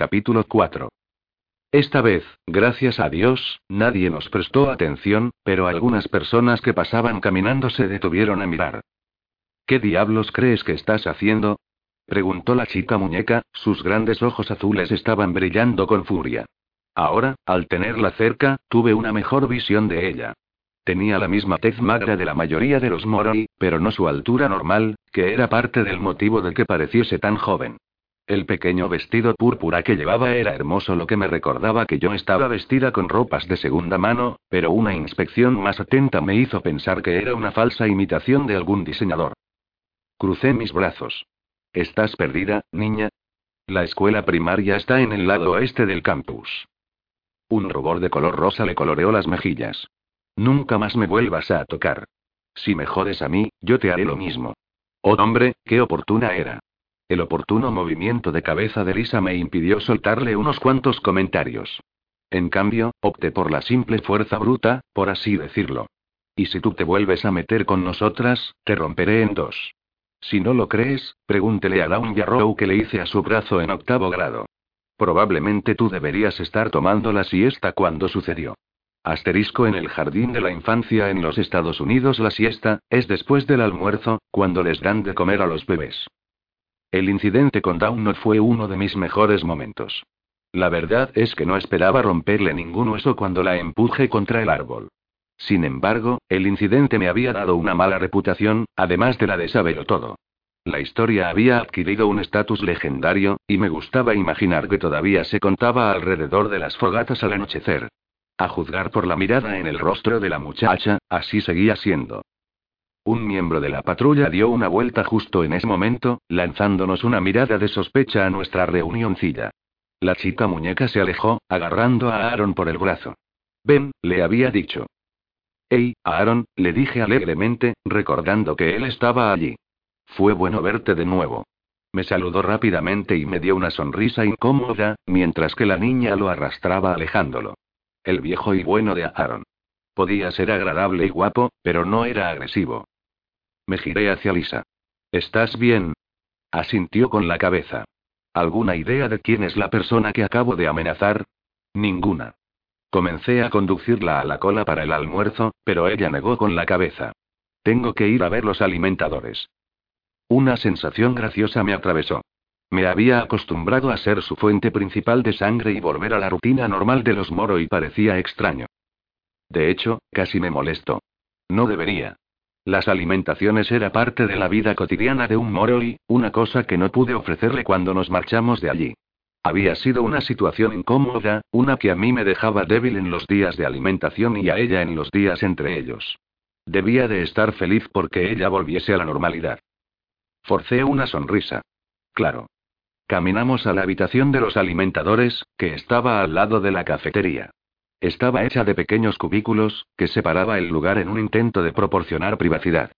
Capítulo 4. Esta vez, gracias a Dios, nadie nos prestó atención, pero algunas personas que pasaban caminando se detuvieron a mirar. ¿Qué diablos crees que estás haciendo? preguntó la chica muñeca, sus grandes ojos azules estaban brillando con furia. Ahora, al tenerla cerca, tuve una mejor visión de ella. Tenía la misma tez magra de la mayoría de los Moroi, pero no su altura normal, que era parte del motivo de que pareciese tan joven. El pequeño vestido púrpura que llevaba era hermoso, lo que me recordaba que yo estaba vestida con ropas de segunda mano, pero una inspección más atenta me hizo pensar que era una falsa imitación de algún diseñador. Crucé mis brazos. ¿Estás perdida, niña? La escuela primaria está en el lado oeste del campus. Un rubor de color rosa le coloreó las mejillas. Nunca más me vuelvas a tocar. Si me jodes a mí, yo te haré lo mismo. Oh hombre, qué oportuna era. El oportuno movimiento de cabeza de Lisa me impidió soltarle unos cuantos comentarios. En cambio, opté por la simple fuerza bruta, por así decirlo. Y si tú te vuelves a meter con nosotras, te romperé en dos. Si no lo crees, pregúntele a Dawn Yarrow que le hice a su brazo en octavo grado. Probablemente tú deberías estar tomando la siesta cuando sucedió. Asterisco en el jardín de la infancia en los Estados Unidos la siesta, es después del almuerzo, cuando les dan de comer a los bebés. El incidente con Down no fue uno de mis mejores momentos. La verdad es que no esperaba romperle ningún hueso cuando la empuje contra el árbol. Sin embargo, el incidente me había dado una mala reputación, además de la de saberlo todo. La historia había adquirido un estatus legendario, y me gustaba imaginar que todavía se contaba alrededor de las fogatas al anochecer. A juzgar por la mirada en el rostro de la muchacha, así seguía siendo. Un miembro de la patrulla dio una vuelta justo en ese momento, lanzándonos una mirada de sospecha a nuestra reunioncilla. La chica muñeca se alejó, agarrando a Aaron por el brazo. Ven, le había dicho. Hey, Aaron, le dije alegremente, recordando que él estaba allí. Fue bueno verte de nuevo. Me saludó rápidamente y me dio una sonrisa incómoda, mientras que la niña lo arrastraba alejándolo. El viejo y bueno de Aaron. Podía ser agradable y guapo, pero no era agresivo. Me giré hacia Lisa. ¿Estás bien? Asintió con la cabeza. ¿Alguna idea de quién es la persona que acabo de amenazar? Ninguna. Comencé a conducirla a la cola para el almuerzo, pero ella negó con la cabeza. Tengo que ir a ver los alimentadores. Una sensación graciosa me atravesó. Me había acostumbrado a ser su fuente principal de sangre y volver a la rutina normal de los moro y parecía extraño. De hecho, casi me molestó. No debería. Las alimentaciones era parte de la vida cotidiana de un Moroi, una cosa que no pude ofrecerle cuando nos marchamos de allí. Había sido una situación incómoda, una que a mí me dejaba débil en los días de alimentación y a ella en los días entre ellos. Debía de estar feliz porque ella volviese a la normalidad. Forcé una sonrisa. Claro. Caminamos a la habitación de los alimentadores, que estaba al lado de la cafetería. Estaba hecha de pequeños cubículos, que separaba el lugar en un intento de proporcionar privacidad.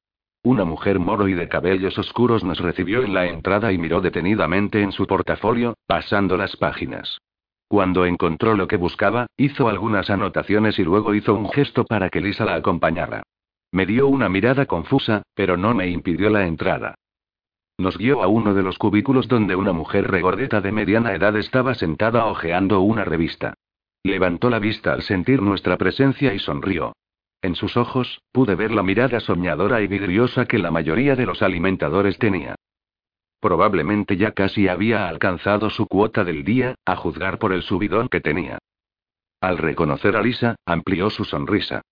Una mujer moro y de cabellos oscuros nos recibió en la entrada y miró detenidamente en su portafolio, pasando las páginas. Cuando encontró lo que buscaba, hizo algunas anotaciones y luego hizo un gesto para que Lisa la acompañara. Me dio una mirada confusa, pero no me impidió la entrada. Nos guió a uno de los cubículos donde una mujer regordeta de mediana edad estaba sentada hojeando una revista. Levantó la vista al sentir nuestra presencia y sonrió. En sus ojos, pude ver la mirada soñadora y vidriosa que la mayoría de los alimentadores tenía. Probablemente ya casi había alcanzado su cuota del día, a juzgar por el subidón que tenía. Al reconocer a Lisa, amplió su sonrisa.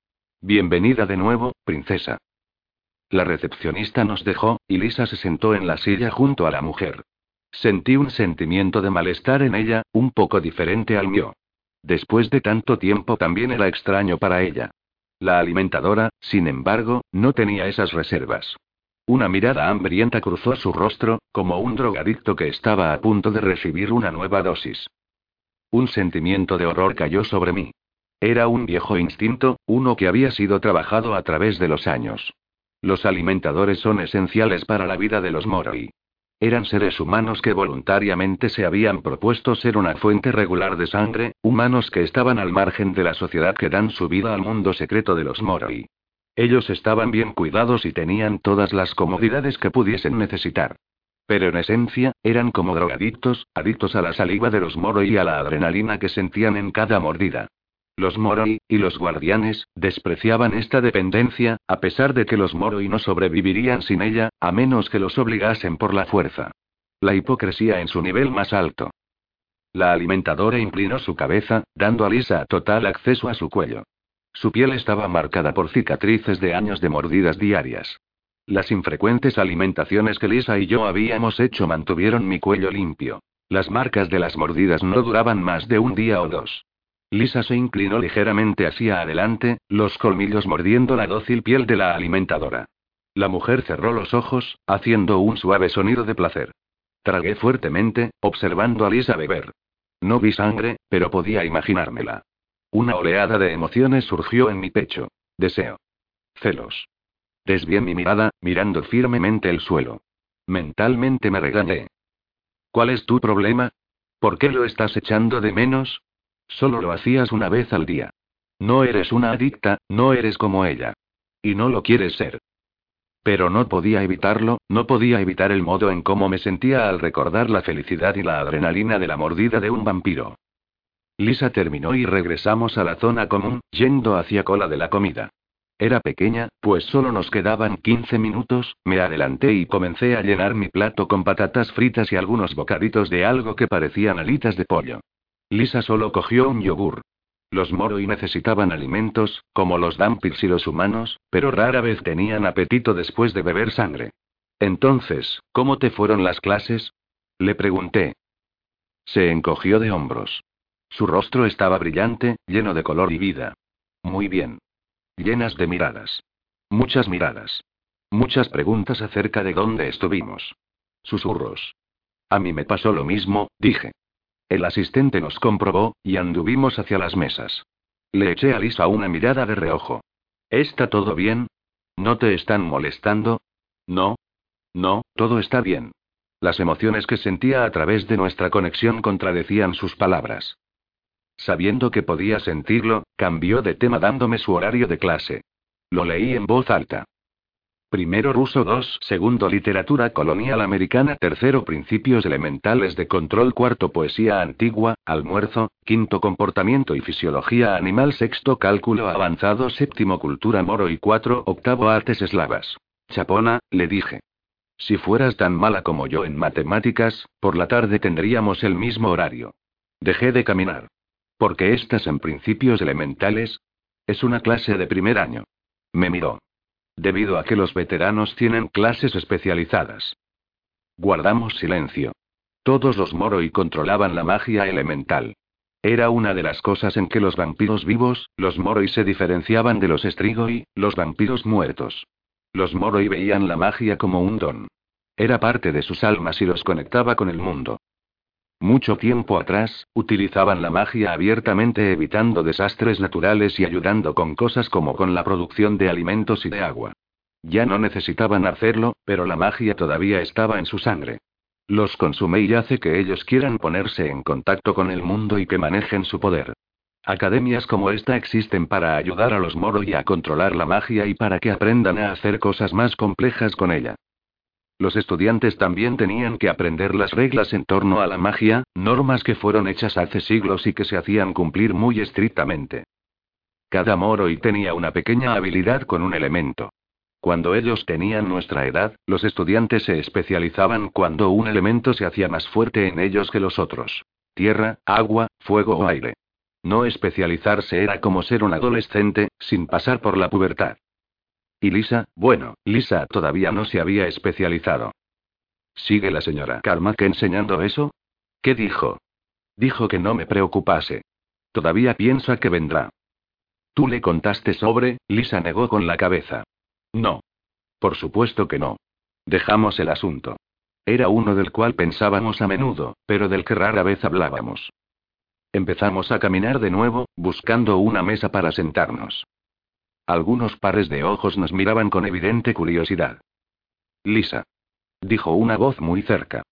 Bienvenida de nuevo, princesa. La recepcionista nos dejó, y Lisa se sentó en la silla junto a la mujer. Sentí un sentimiento de malestar en ella, un poco diferente al mío. Después de tanto tiempo también era extraño para ella. La alimentadora, sin embargo, no tenía esas reservas. Una mirada hambrienta cruzó su rostro, como un drogadicto que estaba a punto de recibir una nueva dosis. Un sentimiento de horror cayó sobre mí. Era un viejo instinto, uno que había sido trabajado a través de los años. Los alimentadores son esenciales para la vida de los Moroi. Eran seres humanos que voluntariamente se habían propuesto ser una fuente regular de sangre, humanos que estaban al margen de la sociedad que dan su vida al mundo secreto de los Moroi. Ellos estaban bien cuidados y tenían todas las comodidades que pudiesen necesitar. Pero en esencia, eran como drogadictos, adictos a la saliva de los Moroi y a la adrenalina que sentían en cada mordida. Los Moroi, y los guardianes, despreciaban esta dependencia, a pesar de que los Moroi no sobrevivirían sin ella, a menos que los obligasen por la fuerza. La hipocresía en su nivel más alto. La alimentadora inclinó su cabeza, dando a Lisa total acceso a su cuello. Su piel estaba marcada por cicatrices de años de mordidas diarias. Las infrecuentes alimentaciones que Lisa y yo habíamos hecho mantuvieron mi cuello limpio. Las marcas de las mordidas no duraban más de un día o dos. Lisa se inclinó ligeramente hacia adelante, los colmillos mordiendo la dócil piel de la alimentadora. La mujer cerró los ojos, haciendo un suave sonido de placer. Tragué fuertemente, observando a Lisa beber. No vi sangre, pero podía imaginármela. Una oleada de emociones surgió en mi pecho. Deseo. Celos. Desvié mi mirada, mirando firmemente el suelo. Mentalmente me regañé. ¿Cuál es tu problema? ¿Por qué lo estás echando de menos? Solo lo hacías una vez al día. No eres una adicta, no eres como ella. Y no lo quieres ser. Pero no podía evitarlo, no podía evitar el modo en cómo me sentía al recordar la felicidad y la adrenalina de la mordida de un vampiro. Lisa terminó y regresamos a la zona común, yendo hacia cola de la comida. Era pequeña, pues solo nos quedaban 15 minutos, me adelanté y comencé a llenar mi plato con patatas fritas y algunos bocaditos de algo que parecían alitas de pollo. Lisa solo cogió un yogur. Los Moroi necesitaban alimentos, como los Dampils y los humanos, pero rara vez tenían apetito después de beber sangre. Entonces, ¿cómo te fueron las clases? Le pregunté. Se encogió de hombros. Su rostro estaba brillante, lleno de color y vida. Muy bien. Llenas de miradas. Muchas miradas. Muchas preguntas acerca de dónde estuvimos. Susurros. A mí me pasó lo mismo, dije. El asistente nos comprobó, y anduvimos hacia las mesas. Le eché a Lisa una mirada de reojo. ¿Está todo bien? ¿No te están molestando? No. No, todo está bien. Las emociones que sentía a través de nuestra conexión contradecían sus palabras. Sabiendo que podía sentirlo, cambió de tema dándome su horario de clase. Lo leí en voz alta. Primero ruso 2, segundo literatura colonial americana, tercero principios elementales de control, cuarto poesía antigua, almuerzo, quinto comportamiento y fisiología animal, sexto cálculo avanzado, séptimo cultura moro y cuatro octavo artes eslavas. Chapona, le dije. Si fueras tan mala como yo en matemáticas, por la tarde tendríamos el mismo horario. Dejé de caminar. Porque estás en principios elementales? Es una clase de primer año. Me miró debido a que los veteranos tienen clases especializadas. Guardamos silencio. Todos los Moroi controlaban la magia elemental. Era una de las cosas en que los vampiros vivos, los Moroi se diferenciaban de los Strigoi, los vampiros muertos. Los Moroi veían la magia como un don. Era parte de sus almas y los conectaba con el mundo. Mucho tiempo atrás, utilizaban la magia abiertamente evitando desastres naturales y ayudando con cosas como con la producción de alimentos y de agua. Ya no necesitaban hacerlo, pero la magia todavía estaba en su sangre. Los consume y hace que ellos quieran ponerse en contacto con el mundo y que manejen su poder. Academias como esta existen para ayudar a los Moro y a controlar la magia y para que aprendan a hacer cosas más complejas con ella. Los estudiantes también tenían que aprender las reglas en torno a la magia, normas que fueron hechas hace siglos y que se hacían cumplir muy estrictamente. Cada Moroi tenía una pequeña habilidad con un elemento. Cuando ellos tenían nuestra edad, los estudiantes se especializaban cuando un elemento se hacía más fuerte en ellos que los otros. Tierra, agua, fuego o aire. No especializarse era como ser un adolescente, sin pasar por la pubertad. Y Lisa, bueno, Lisa todavía no se había especializado. ¿Sigue la señora Carmack enseñando eso? ¿Qué dijo? Dijo que no me preocupase. Todavía piensa que vendrá. ¿Tú le contaste sobre? Lisa negó con la cabeza. No. Por supuesto que no. Dejamos el asunto. Era uno del cual pensábamos a menudo, pero del que rara vez hablábamos. Empezamos a caminar de nuevo, buscando una mesa para sentarnos. Algunos pares de ojos nos miraban con evidente curiosidad. Lisa. Dijo una voz muy cerca.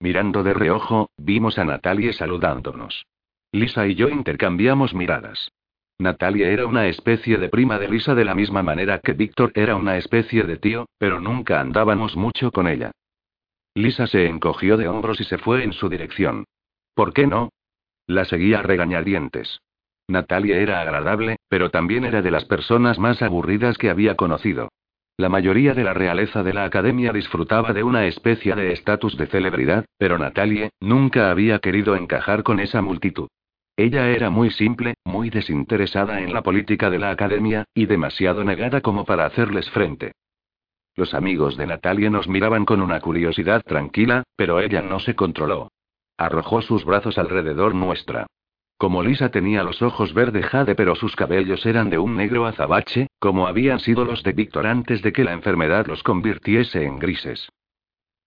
Mirando de reojo, vimos a Natalie saludándonos. Lisa y yo intercambiamos miradas. Natalia era una especie de prima de Lisa de la misma manera que Víctor era una especie de tío, pero nunca andábamos mucho con ella. Lisa se encogió de hombros y se fue en su dirección. ¿Por qué no? La seguía regañadientes. Natalia era agradable, pero también era de las personas más aburridas que había conocido. La mayoría de la realeza de la academia disfrutaba de una especie de estatus de celebridad, pero Natalie nunca había querido encajar con esa multitud. Ella era muy simple, muy desinteresada en la política de la academia, y demasiado negada como para hacerles frente. Los amigos de Natalia nos miraban con una curiosidad tranquila, pero ella no se controló. Arrojó sus brazos alrededor nuestra. Como Lisa tenía los ojos verde jade pero sus cabellos eran de un negro azabache, como habían sido los de Víctor antes de que la enfermedad los convirtiese en grises.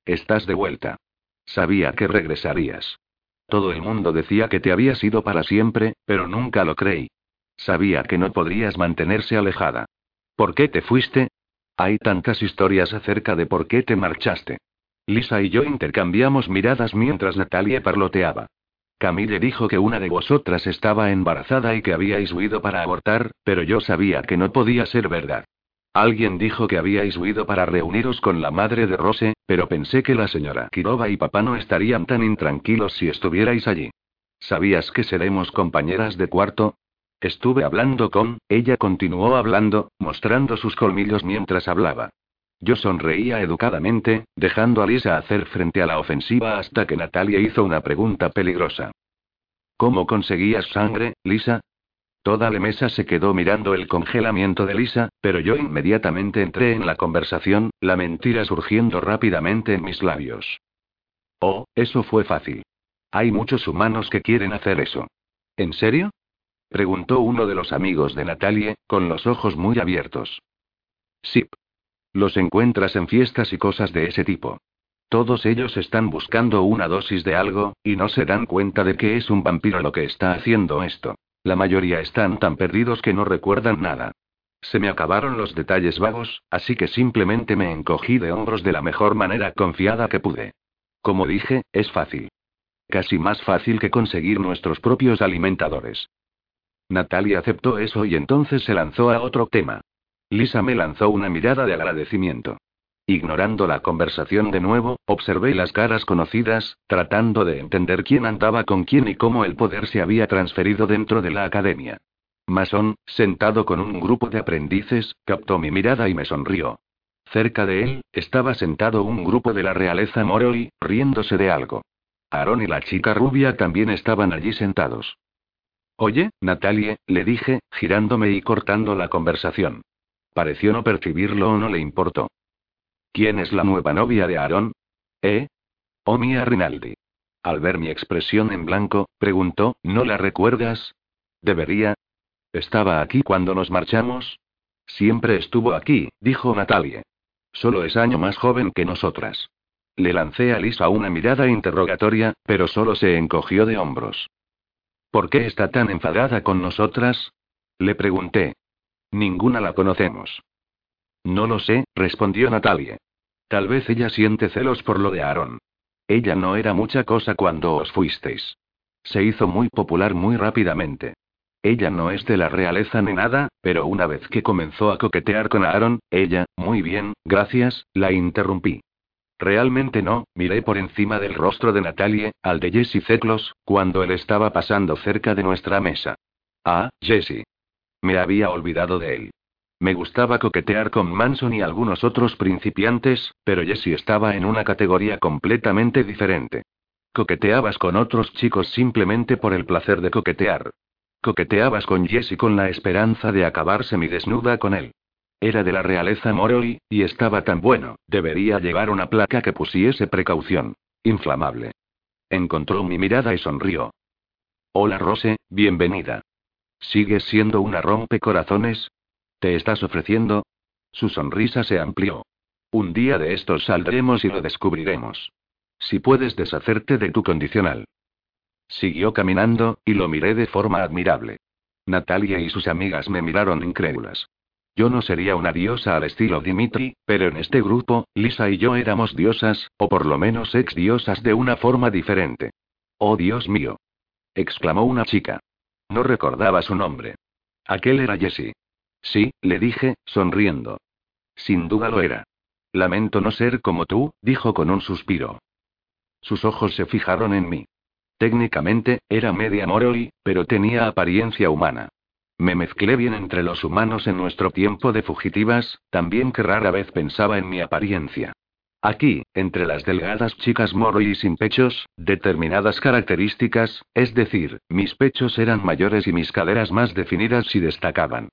Estás de vuelta. Sabía que regresarías. Todo el mundo decía que te habías ido para siempre, pero nunca lo creí. Sabía que no podrías mantenerse alejada. ¿Por qué te fuiste? Hay tantas historias acerca de por qué te marchaste. Lisa y yo intercambiamos miradas mientras Natalia parloteaba. Camille dijo que una de vosotras estaba embarazada y que habíais huido para abortar, pero yo sabía que no podía ser verdad. Alguien dijo que habíais huido para reuniros con la madre de Rose, pero pensé que la señora Kirova y papá no estarían tan intranquilos si estuvierais allí. ¿Sabías que seremos compañeras de cuarto? Estuve hablando con, ella continuó hablando, mostrando sus colmillos mientras hablaba. Yo sonreía educadamente, dejando a Lisa hacer frente a la ofensiva hasta que Natalia hizo una pregunta peligrosa. ¿Cómo conseguías sangre, Lisa? Toda la mesa se quedó mirando el congelamiento de Lisa, pero yo inmediatamente entré en la conversación, la mentira surgiendo rápidamente en mis labios. Oh, eso fue fácil. Hay muchos humanos que quieren hacer eso. ¿En serio? preguntó uno de los amigos de Natalie, con los ojos muy abiertos. Sí. Los encuentras en fiestas y cosas de ese tipo. Todos ellos están buscando una dosis de algo, y no se dan cuenta de que es un vampiro lo que está haciendo esto. La mayoría están tan perdidos que no recuerdan nada. Se me acabaron los detalles vagos, así que simplemente me encogí de hombros de la mejor manera confiada que pude. Como dije, es fácil. Casi más fácil que conseguir nuestros propios alimentadores. Natalia aceptó eso y entonces se lanzó a otro tema. Lisa me lanzó una mirada de agradecimiento. Ignorando la conversación de nuevo, observé las caras conocidas, tratando de entender quién andaba con quién y cómo el poder se había transferido dentro de la academia. Mason, sentado con un grupo de aprendices, captó mi mirada y me sonrió. Cerca de él, estaba sentado un grupo de la realeza Moroi, riéndose de algo. Aaron y la chica rubia también estaban allí sentados. Oye, Natalie, le dije, girándome y cortando la conversación. Pareció no percibirlo o no le importó. ¿Quién es la nueva novia de Aaron? ¿Eh? Oh, Mia Rinaldi. Al ver mi expresión en blanco, preguntó, ¿no la recuerdas? ¿Debería? ¿Estaba aquí cuando nos marchamos? Siempre estuvo aquí, dijo Natalie. Solo es año más joven que nosotras. Le lancé a Lisa una mirada interrogatoria, pero solo se encogió de hombros. ¿Por qué está tan enfadada con nosotras? Le pregunté. Ninguna la conocemos. No lo sé, respondió Natalie. Tal vez ella siente celos por lo de Aaron. Ella no era mucha cosa cuando os fuisteis. Se hizo muy popular muy rápidamente. Ella no es de la realeza ni nada, pero una vez que comenzó a coquetear con Aaron, ella, muy bien, gracias, la interrumpí. Realmente no, miré por encima del rostro de Natalie, al de Jesse Ceclos, cuando él estaba pasando cerca de nuestra mesa. Ah, Jesse. Me había olvidado de él. Me gustaba coquetear con Manson y algunos otros principiantes, pero Jesse estaba en una categoría completamente diferente. Coqueteabas con otros chicos simplemente por el placer de coquetear. Coqueteabas con Jesse con la esperanza de acabar semidesnuda con él. Era de la realeza Moroi, y estaba tan bueno, debería llevar una placa que pusiese precaución. Inflamable. Encontró mi mirada y sonrió. Hola Rose, bienvenida. ¿Sigues siendo una rompecorazones? ¿Te estás ofreciendo? Su sonrisa se amplió. Un día de estos saldremos y lo descubriremos. Si puedes deshacerte de tu condicional. Siguió caminando, y lo miré de forma admirable. Natalia y sus amigas me miraron incrédulas. Yo no sería una diosa al estilo Dimitri, pero en este grupo, Lisa y yo éramos diosas, o por lo menos ex diosas de una forma diferente. ¡Oh Dios mío! exclamó una chica. No recordaba su nombre. Aquel era Jessie. Sí, le dije, sonriendo. Sin duda lo era. Lamento no ser como tú, dijo con un suspiro. Sus ojos se fijaron en mí. Técnicamente, era media Moroi, pero tenía apariencia humana. Me mezclé bien entre los humanos en nuestro tiempo de fugitivas, también que rara vez pensaba en mi apariencia. Aquí, entre las delgadas chicas Moroi sin pechos, determinadas características, es decir, mis pechos eran mayores y mis caderas más definidas y destacaban.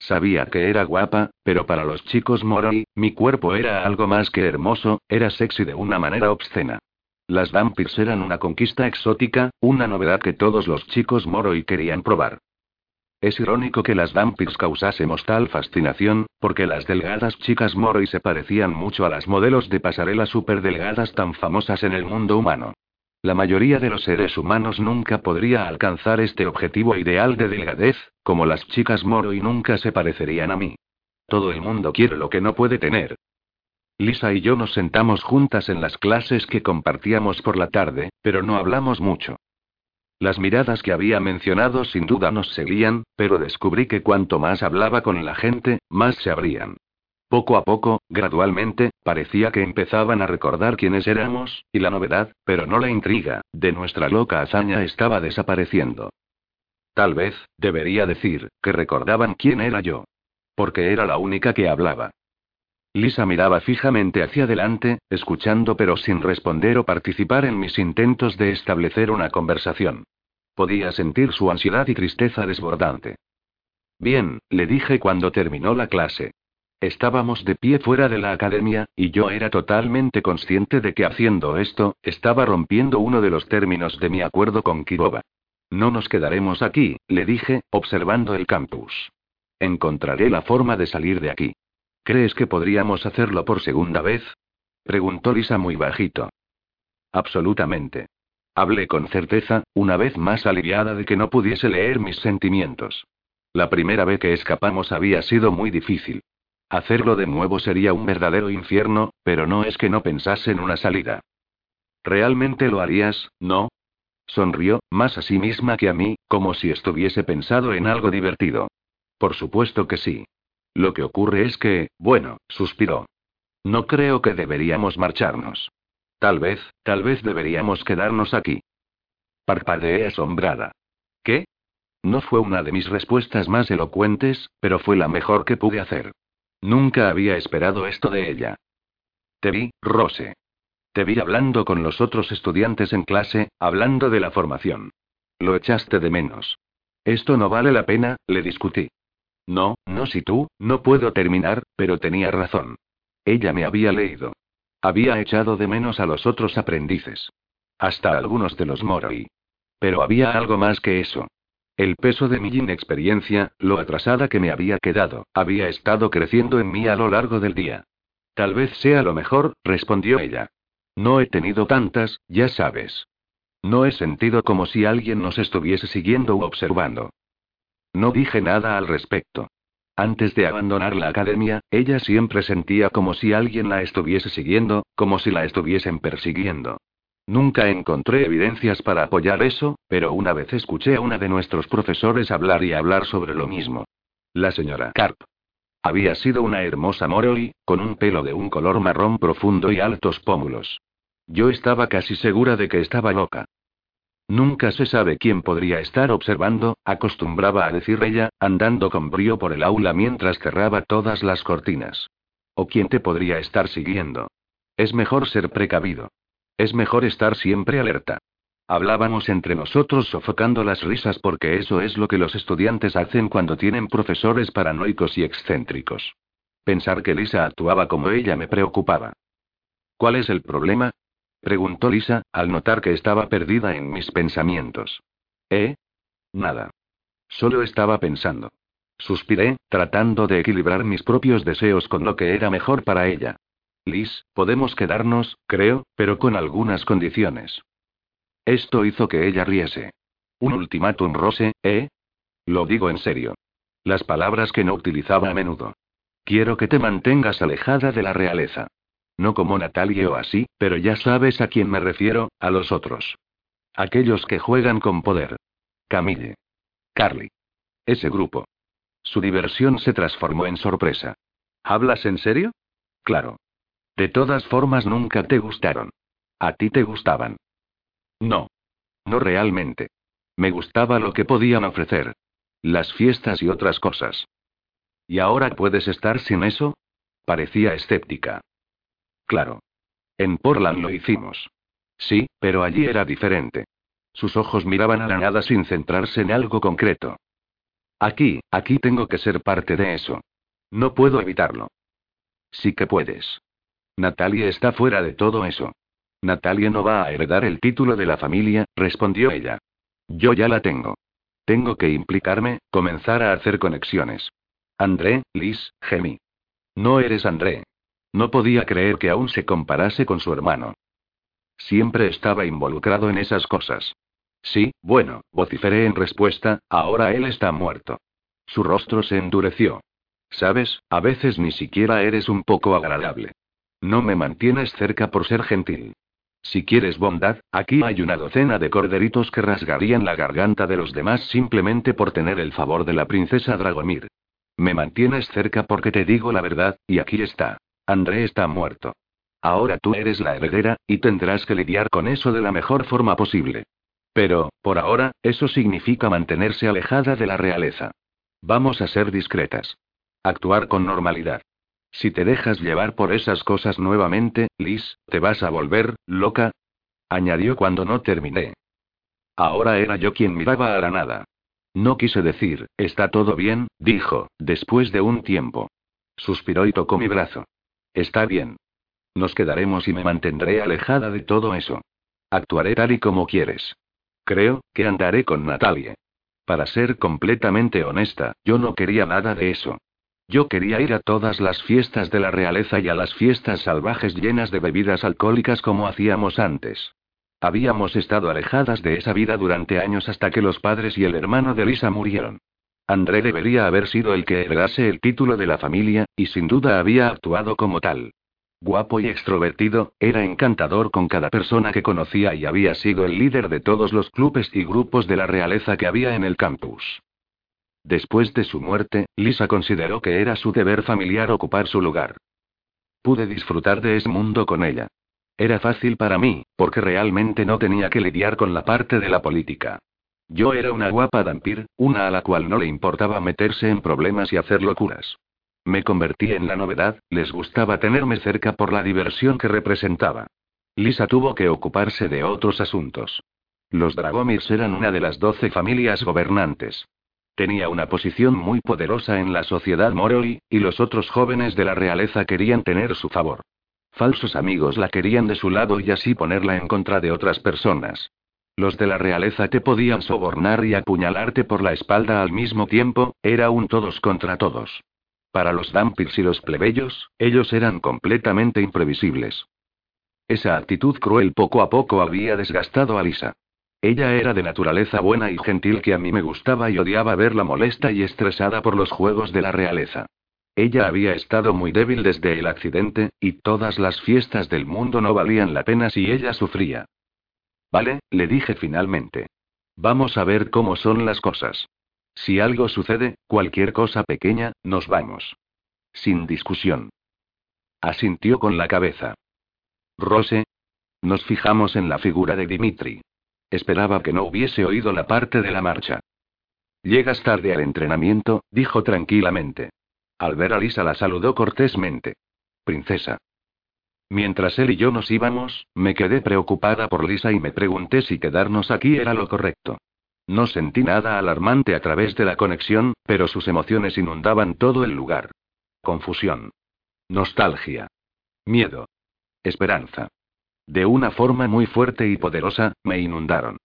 Sabía que era guapa, pero para los chicos Moroi, mi cuerpo era algo más que hermoso, era sexy de una manera obscena. Las vampires eran una conquista exótica, una novedad que todos los chicos moro y querían probar. Es irónico que las vampires causásemos tal fascinación, porque las delgadas chicas moro y se parecían mucho a las modelos de pasarela super delgadas tan famosas en el mundo humano. La mayoría de los seres humanos nunca podría alcanzar este objetivo ideal de delgadez, como las chicas moro y nunca se parecerían a mí. Todo el mundo quiere lo que no puede tener. Lisa y yo nos sentamos juntas en las clases que compartíamos por la tarde, pero no hablamos mucho. Las miradas que había mencionado sin duda nos seguían, pero descubrí que cuanto más hablaba con la gente, más se abrían. Poco a poco, gradualmente, parecía que empezaban a recordar quiénes éramos, y la novedad, pero no la intriga, de nuestra loca hazaña estaba desapareciendo. Tal vez, debería decir, que recordaban quién era yo. Porque era la única que hablaba. Lisa miraba fijamente hacia adelante, escuchando pero sin responder o participar en mis intentos de establecer una conversación. Podía sentir su ansiedad y tristeza desbordante. Bien, le dije cuando terminó la clase. Estábamos de pie fuera de la academia, y yo era totalmente consciente de que haciendo esto, estaba rompiendo uno de los términos de mi acuerdo con Kirova. No nos quedaremos aquí, le dije, observando el campus. Encontraré la forma de salir de aquí. ¿Crees que podríamos hacerlo por segunda vez? Preguntó Lisa muy bajito. Absolutamente. Hablé con certeza, una vez más aliviada de que no pudiese leer mis sentimientos. La primera vez que escapamos había sido muy difícil. Hacerlo de nuevo sería un verdadero infierno, pero no es que no pensase en una salida. ¿Realmente lo harías, no? Sonrió, más a sí misma que a mí, como si estuviese pensado en algo divertido. Por supuesto que sí. Lo que ocurre es que, bueno, suspiró. No creo que deberíamos marcharnos. Tal vez, tal vez deberíamos quedarnos aquí. Parpadeé asombrada. ¿Qué? No fue una de mis respuestas más elocuentes, pero fue la mejor que pude hacer. Nunca había esperado esto de ella. Te vi, Rose. Te vi hablando con los otros estudiantes en clase, hablando de la formación. Lo echaste de menos. Esto no vale la pena, le discutí. No, no si tú, no puedo terminar, pero tenía razón. Ella me había leído. Había echado de menos a los otros aprendices. Hasta algunos de los Moroi. Pero había algo más que eso. El peso de mi inexperiencia, lo atrasada que me había quedado, había estado creciendo en mí a lo largo del día. Tal vez sea lo mejor, respondió ella. No he tenido tantas, ya sabes. No he sentido como si alguien nos estuviese siguiendo u observando. No dije nada al respecto. Antes de abandonar la academia, ella siempre sentía como si alguien la estuviese siguiendo, como si la estuviesen persiguiendo. Nunca encontré evidencias para apoyar eso, pero una vez escuché a una de nuestros profesores hablar y hablar sobre lo mismo. La señora Carp. Había sido una hermosa Moroi, con un pelo de un color marrón profundo y altos pómulos. Yo estaba casi segura de que estaba loca. Nunca se sabe quién podría estar observando, acostumbraba a decir ella, andando con brío por el aula mientras cerraba todas las cortinas. O quién te podría estar siguiendo. Es mejor ser precavido. Es mejor estar siempre alerta. Hablábamos entre nosotros sofocando las risas porque eso es lo que los estudiantes hacen cuando tienen profesores paranoicos y excéntricos. Pensar que Lisa actuaba como ella me preocupaba. ¿Cuál es el problema? Preguntó Lisa, al notar que estaba perdida en mis pensamientos. ¿Eh? Nada. Solo estaba pensando. Suspiré, tratando de equilibrar mis propios deseos con lo que era mejor para ella. Liz, podemos quedarnos, creo, pero con algunas condiciones. Esto hizo que ella riese. Un ultimátum rose, ¿eh? Lo digo en serio. Las palabras que no utilizaba a menudo. Quiero que te mantengas alejada de la realeza. No como Natalie o así, pero ya sabes a quién me refiero, a los otros. Aquellos que juegan con poder. Camille. Carly. Ese grupo. Su diversión se transformó en sorpresa. ¿Hablas en serio? Claro. De todas formas nunca te gustaron. A ti te gustaban. No. No realmente. Me gustaba lo que podían ofrecer. Las fiestas y otras cosas. ¿Y ahora puedes estar sin eso? Parecía escéptica. Claro. En Portland lo hicimos. Sí, pero allí era diferente. Sus ojos miraban a la nada sin centrarse en algo concreto. Aquí, aquí tengo que ser parte de eso. No puedo evitarlo. Sí que puedes. Natalie está fuera de todo eso. Natalie no va a heredar el título de la familia, respondió ella. Yo ya la tengo. Tengo que implicarme, comenzar a hacer conexiones. André, Liz, gemí. No eres André. No podía creer que aún se comparase con su hermano. Siempre estaba involucrado en esas cosas. Sí, bueno, vociferé en respuesta, ahora él está muerto. Su rostro se endureció. Sabes, a veces ni siquiera eres un poco agradable. No me mantienes cerca por ser gentil. Si quieres bondad, aquí hay una docena de corderitos que rasgarían la garganta de los demás simplemente por tener el favor de la princesa Dragomir. Me mantienes cerca porque te digo la verdad, y aquí está. André está muerto. Ahora tú eres la heredera, y tendrás que lidiar con eso de la mejor forma posible. Pero, por ahora, eso significa mantenerse alejada de la realeza. Vamos a ser discretas. Actuar con normalidad. Si te dejas llevar por esas cosas nuevamente, Liz, te vas a volver, loca. Añadió cuando no terminé. Ahora era yo quien miraba a la nada. No quise decir, está todo bien, dijo, después de un tiempo. Suspiró y tocó mi brazo. Está bien. Nos quedaremos y me mantendré alejada de todo eso. Actuaré tal y como quieres. Creo, que andaré con Natalie. Para ser completamente honesta, yo no quería nada de eso. Yo quería ir a todas las fiestas de la realeza y a las fiestas salvajes llenas de bebidas alcohólicas como hacíamos antes. Habíamos estado alejadas de esa vida durante años hasta que los padres y el hermano de Lisa murieron. André debería haber sido el que heredase el título de la familia, y sin duda había actuado como tal. Guapo y extrovertido, era encantador con cada persona que conocía y había sido el líder de todos los clubes y grupos de la realeza que había en el campus. Después de su muerte, Lisa consideró que era su deber familiar ocupar su lugar. Pude disfrutar de ese mundo con ella. Era fácil para mí, porque realmente no tenía que lidiar con la parte de la política. Yo era una guapa dampir, una a la cual no le importaba meterse en problemas y hacer locuras. Me convertí en la novedad, les gustaba tenerme cerca por la diversión que representaba. Lisa tuvo que ocuparse de otros asuntos. Los Dragomirs eran una de las doce familias gobernantes. Tenía una posición muy poderosa en la sociedad Moroi, y los otros jóvenes de la realeza querían tener su favor. Falsos amigos la querían de su lado y así ponerla en contra de otras personas. Los de la realeza te podían sobornar y apuñalarte por la espalda al mismo tiempo, era un todos contra todos. Para los Dampirs y los plebeyos, ellos eran completamente imprevisibles. Esa actitud cruel poco a poco había desgastado a Lisa. Ella era de naturaleza buena y gentil que a mí me gustaba y odiaba verla molesta y estresada por los juegos de la realeza. Ella había estado muy débil desde el accidente, y todas las fiestas del mundo no valían la pena si ella sufría. Vale, le dije finalmente. Vamos a ver cómo son las cosas. Si algo sucede, cualquier cosa pequeña, nos vamos. Sin discusión. Asintió con la cabeza. Rose. Nos fijamos en la figura de Dimitri. Esperaba que no hubiese oído la parte de la marcha. Llegas tarde al entrenamiento, dijo tranquilamente. Al ver a Lisa la saludó cortésmente. Princesa. Mientras él y yo nos íbamos, me quedé preocupada por Lisa y me pregunté si quedarnos aquí era lo correcto. No sentí nada alarmante a través de la conexión, pero sus emociones inundaban todo el lugar. Confusión. Nostalgia. Miedo. Esperanza. De una forma muy fuerte y poderosa, me inundaron.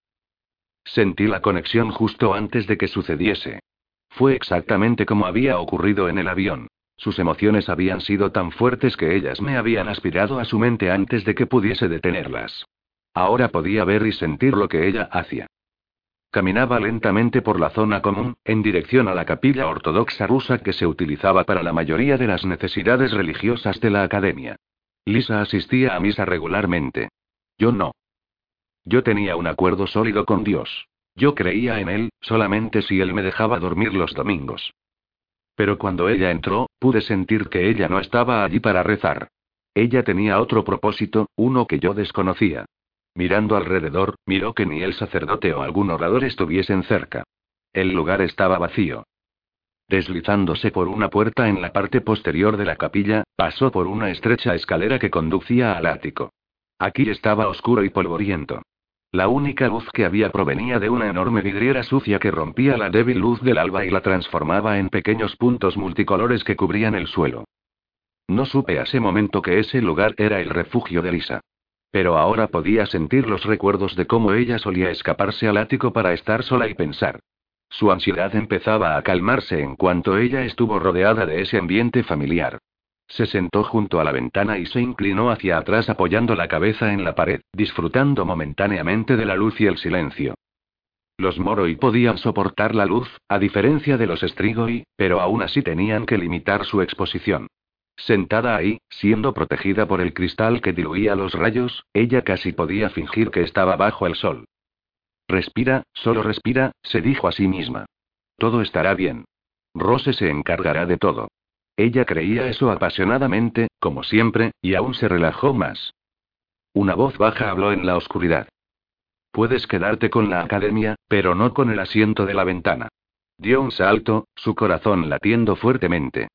Sentí la conexión justo antes de que sucediese. Fue exactamente como había ocurrido en el avión. Sus emociones habían sido tan fuertes que ellas me habían aspirado a su mente antes de que pudiese detenerlas. Ahora podía ver y sentir lo que ella hacía. Caminaba lentamente por la zona común, en dirección a la capilla ortodoxa rusa que se utilizaba para la mayoría de las necesidades religiosas de la academia. Lisa asistía a misa regularmente. Yo no. Yo tenía un acuerdo sólido con Dios. Yo creía en Él, solamente si Él me dejaba dormir los domingos. Pero cuando ella entró, pude sentir que ella no estaba allí para rezar. Ella tenía otro propósito, uno que yo desconocía. Mirando alrededor, miró que ni el sacerdote o algún orador estuviesen cerca. El lugar estaba vacío. Deslizándose por una puerta en la parte posterior de la capilla, pasó por una estrecha escalera que conducía al ático. Aquí estaba oscuro y polvoriento. La única luz que había provenía de una enorme vidriera sucia que rompía la débil luz del alba y la transformaba en pequeños puntos multicolores que cubrían el suelo. No supe a ese momento que ese lugar era el refugio de Lisa. Pero ahora podía sentir los recuerdos de cómo ella solía escaparse al ático para estar sola y pensar. Su ansiedad empezaba a calmarse en cuanto ella estuvo rodeada de ese ambiente familiar. Se sentó junto a la ventana y se inclinó hacia atrás apoyando la cabeza en la pared, disfrutando momentáneamente de la luz y el silencio. Los Moroi podían soportar la luz, a diferencia de los Strigoi, pero aún así tenían que limitar su exposición. Sentada ahí, siendo protegida por el cristal que diluía los rayos, ella casi podía fingir que estaba bajo el sol. Respira, solo respira, se dijo a sí misma. Todo estará bien. Rose se encargará de todo. Ella creía eso apasionadamente, como siempre, y aún se relajó más. Una voz baja habló en la oscuridad. Puedes quedarte con la academia, pero no con el asiento de la ventana. Dio un salto, su corazón latiendo fuertemente.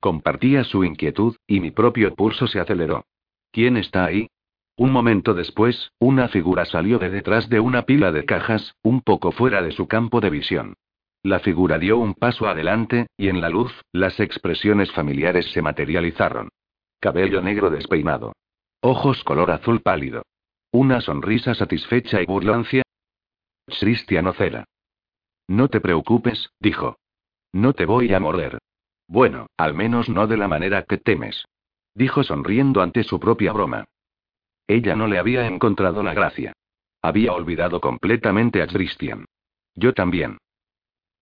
Compartía su inquietud, y mi propio pulso se aceleró. ¿Quién está ahí? Un momento después, una figura salió de detrás de una pila de cajas, un poco fuera de su campo de visión. La figura dio un paso adelante, y en la luz, las expresiones familiares se materializaron. Cabello negro despeinado. Ojos color azul pálido. Una sonrisa satisfecha y burlancia. Cristiano Cera. No te preocupes, dijo. No te voy a morder. Bueno, al menos no de la manera que temes. Dijo sonriendo ante su propia broma. Ella no le había encontrado la gracia. Había olvidado completamente a Christian. Yo también.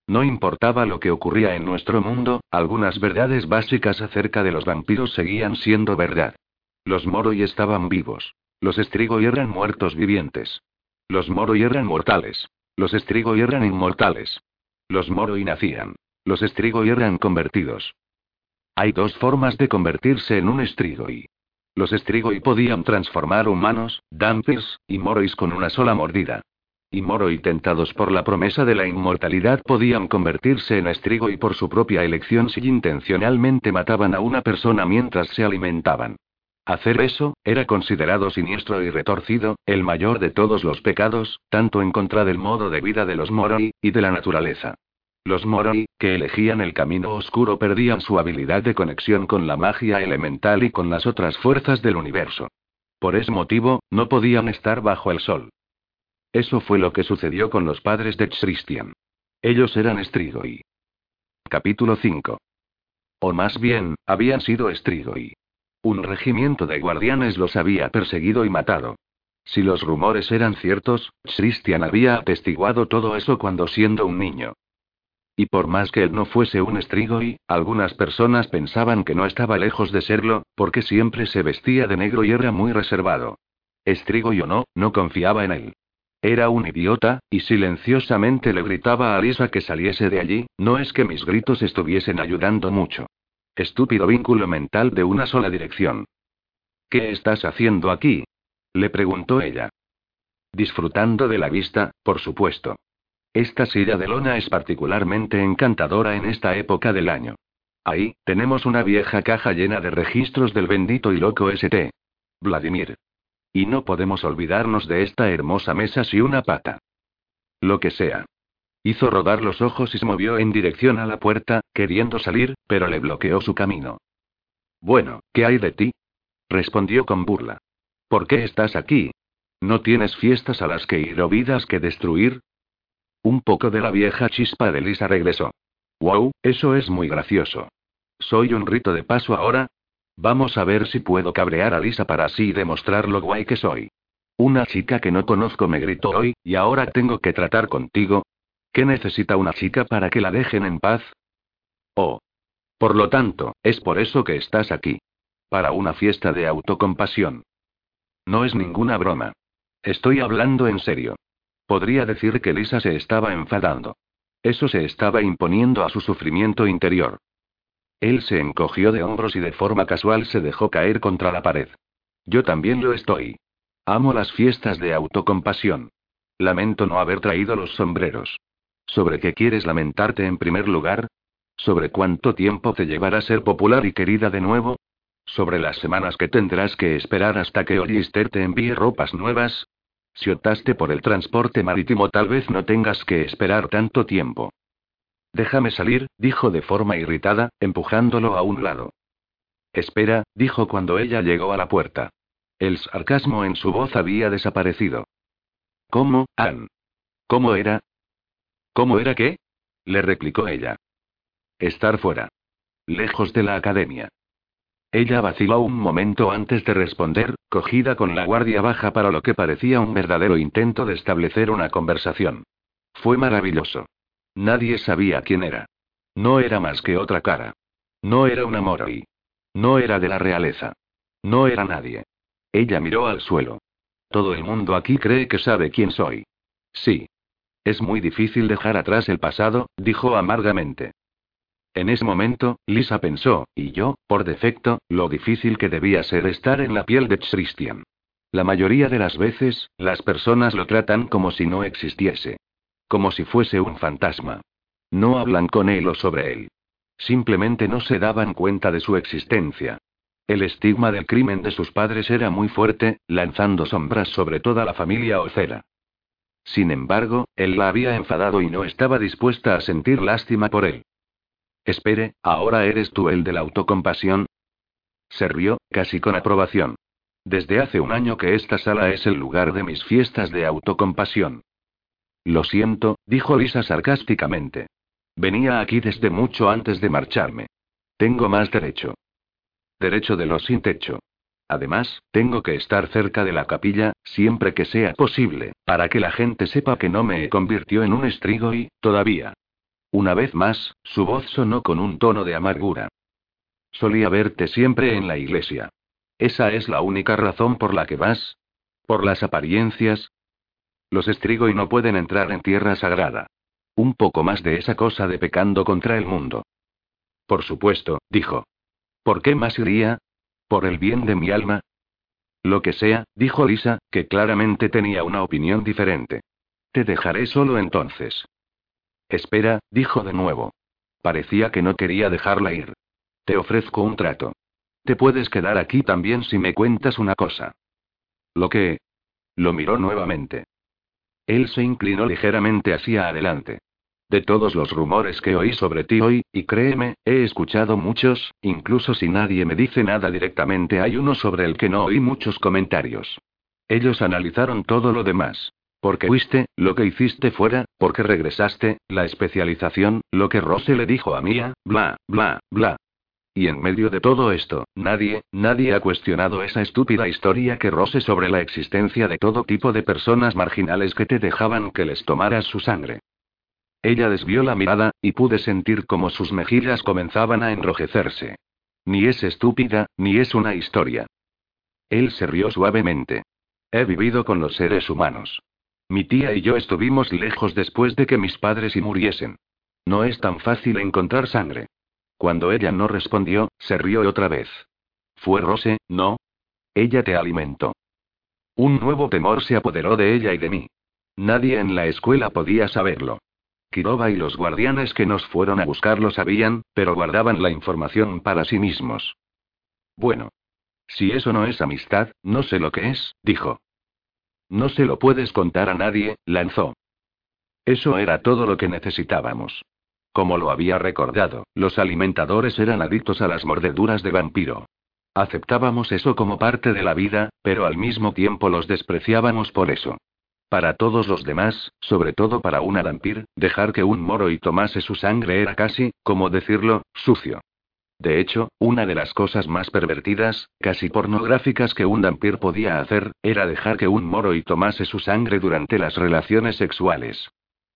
No importaba lo que ocurría en nuestro mundo, algunas verdades básicas acerca de los vampiros seguían siendo verdad. Los Moroi estaban vivos. Los Strigoi eran muertos vivientes. Los Moroi eran mortales. Los Strigoi eran inmortales. Los Moroi nacían. Los Strigoi eran convertidos. Hay dos formas de convertirse en un Strigoi. Los Strigoi podían transformar humanos, Dampers, y Morois con una sola mordida. Y Moroi tentados por la promesa de la inmortalidad podían convertirse en Strigoi por su propia elección si intencionalmente mataban a una persona mientras se alimentaban. Hacer eso, era considerado siniestro y retorcido, el mayor de todos los pecados, tanto en contra del modo de vida de los Moroi, y de la naturaleza. Los Moroi, que elegían el camino oscuro, perdían su habilidad de conexión con la magia elemental y con las otras fuerzas del universo. Por ese motivo, no podían estar bajo el sol. Eso fue lo que sucedió con los padres de Christian. Ellos eran Strigoi. Capítulo 5. O más bien, habían sido Strigoi. Un regimiento de guardianes los había perseguido y matado. Si los rumores eran ciertos, Christian había atestiguado todo eso cuando siendo un niño. Y por más que él no fuese un Strigoi, algunas personas pensaban que no estaba lejos de serlo, porque siempre se vestía de negro y era muy reservado. Strigoi o no, no confiaba en él. Era un idiota, y silenciosamente le gritaba a Lisa que saliese de allí, no es que mis gritos estuviesen ayudando mucho. Estúpido vínculo mental de una sola dirección. ¿Qué estás haciendo aquí? le preguntó ella. Disfrutando de la vista, por supuesto. Esta silla de lona es particularmente encantadora en esta época del año. Ahí, tenemos una vieja caja llena de registros del bendito y loco St. Vladimir. Y no podemos olvidarnos de esta hermosa mesa si una pata. Lo que sea. Hizo rodar los ojos y se movió en dirección a la puerta, queriendo salir, pero le bloqueó su camino. Bueno, ¿qué hay de ti? respondió con burla. ¿Por qué estás aquí? ¿No tienes fiestas a las que ir o vidas que destruir? Un poco de la vieja chispa de Lisa regresó. Wow, eso es muy gracioso. ¿Soy un rito de paso ahora? Vamos a ver si puedo cabrear a Lisa para así demostrar lo guay que soy. Una chica que no conozco me gritó hoy, y ahora tengo que tratar contigo. ¿Qué necesita una chica para que la dejen en paz? Oh. Por lo tanto, es por eso que estás aquí. Para una fiesta de autocompasión. No es ninguna broma. Estoy hablando en serio. Podría decir que Lisa se estaba enfadando. Eso se estaba imponiendo a su sufrimiento interior. Él se encogió de hombros y de forma casual se dejó caer contra la pared. Yo también lo estoy. Amo las fiestas de autocompasión. Lamento no haber traído los sombreros. ¿Sobre qué quieres lamentarte en primer lugar? ¿Sobre cuánto tiempo te llevará ser popular y querida de nuevo? ¿Sobre las semanas que tendrás que esperar hasta que Hollister te envíe ropas nuevas? Si optaste por el transporte marítimo tal vez no tengas que esperar tanto tiempo. Déjame salir, dijo de forma irritada, empujándolo a un lado. Espera, dijo cuando ella llegó a la puerta. El sarcasmo en su voz había desaparecido. ¿Cómo, Ann? ¿Cómo era? ¿Cómo era qué? le replicó ella. Estar fuera. Lejos de la academia. Ella vaciló un momento antes de responder, cogida con la guardia baja para lo que parecía un verdadero intento de establecer una conversación. Fue maravilloso. Nadie sabía quién era. No era más que otra cara. No era una Moroi. No era de la realeza. No era nadie. Ella miró al suelo. Todo el mundo aquí cree que sabe quién soy. Sí. Es muy difícil dejar atrás el pasado, dijo amargamente. En ese momento, Lisa pensó, y yo, por defecto, lo difícil que debía ser estar en la piel de Christian. La mayoría de las veces, las personas lo tratan como si no existiese. Como si fuese un fantasma. No hablan con él o sobre él. Simplemente no se daban cuenta de su existencia. El estigma del crimen de sus padres era muy fuerte, lanzando sombras sobre toda la familia Ocera. Sin embargo, él la había enfadado y no estaba dispuesta a sentir lástima por él. Espere, ¿ahora eres tú el de la autocompasión? Se rió, casi con aprobación. Desde hace un año que esta sala es el lugar de mis fiestas de autocompasión. Lo siento, dijo Lisa sarcásticamente. Venía aquí desde mucho antes de marcharme. Tengo más derecho. Derecho de los sin techo. Además, tengo que estar cerca de la capilla, siempre que sea posible, para que la gente sepa que no me convirtió en un estrigo y, todavía. Una vez más, su voz sonó con un tono de amargura. Solía verte siempre en la iglesia. ¿Esa es la única razón por la que vas? ¿Por las apariencias? Los y no pueden entrar en tierra sagrada. Un poco más de esa cosa de pecando contra el mundo. Por supuesto, dijo. ¿Por qué más iría? ¿Por el bien de mi alma? Lo que sea, dijo Lisa, que claramente tenía una opinión diferente. Te dejaré solo entonces. Espera, dijo de nuevo. Parecía que no quería dejarla ir. Te ofrezco un trato. Te puedes quedar aquí también si me cuentas una cosa. ¿Lo que? Lo miró nuevamente. Él se inclinó ligeramente hacia adelante. De todos los rumores que oí sobre ti hoy, y créeme, he escuchado muchos, incluso si nadie me dice nada directamente hay uno sobre el que no oí muchos comentarios. Ellos analizaron todo lo demás. Porque fuiste, lo que hiciste fuera, porque regresaste, la especialización, lo que Rose le dijo a Mía, bla, bla, bla. Y en medio de todo esto, nadie, nadie ha cuestionado esa estúpida historia que rose sobre la existencia de todo tipo de personas marginales que te dejaban que les tomaras su sangre. Ella desvió la mirada, y pude sentir como sus mejillas comenzaban a enrojecerse. Ni es estúpida, ni es una historia. Él se rió suavemente. He vivido con los seres humanos. Mi tía y yo estuvimos lejos después de que mis padres y muriesen. No es tan fácil encontrar sangre. Cuando ella no respondió, se rió otra vez. Fue Rose, ¿no? Ella te alimentó. Un nuevo temor se apoderó de ella y de mí. Nadie en la escuela podía saberlo. Kiroba y los guardianes que nos fueron a buscar lo sabían, pero guardaban la información para sí mismos. Bueno. Si eso no es amistad, no sé lo que es, dijo. No se lo puedes contar a nadie, lanzó. Eso era todo lo que necesitábamos. Como lo había recordado, los alimentadores eran adictos a las mordeduras de vampiro. Aceptábamos eso como parte de la vida, pero al mismo tiempo los despreciábamos por eso. Para todos los demás, sobre todo para una vampir, dejar que un moro y tomase su sangre era casi, como decirlo, sucio. De hecho, una de las cosas más pervertidas, casi pornográficas que un vampir podía hacer, era dejar que un moro y tomase su sangre durante las relaciones sexuales.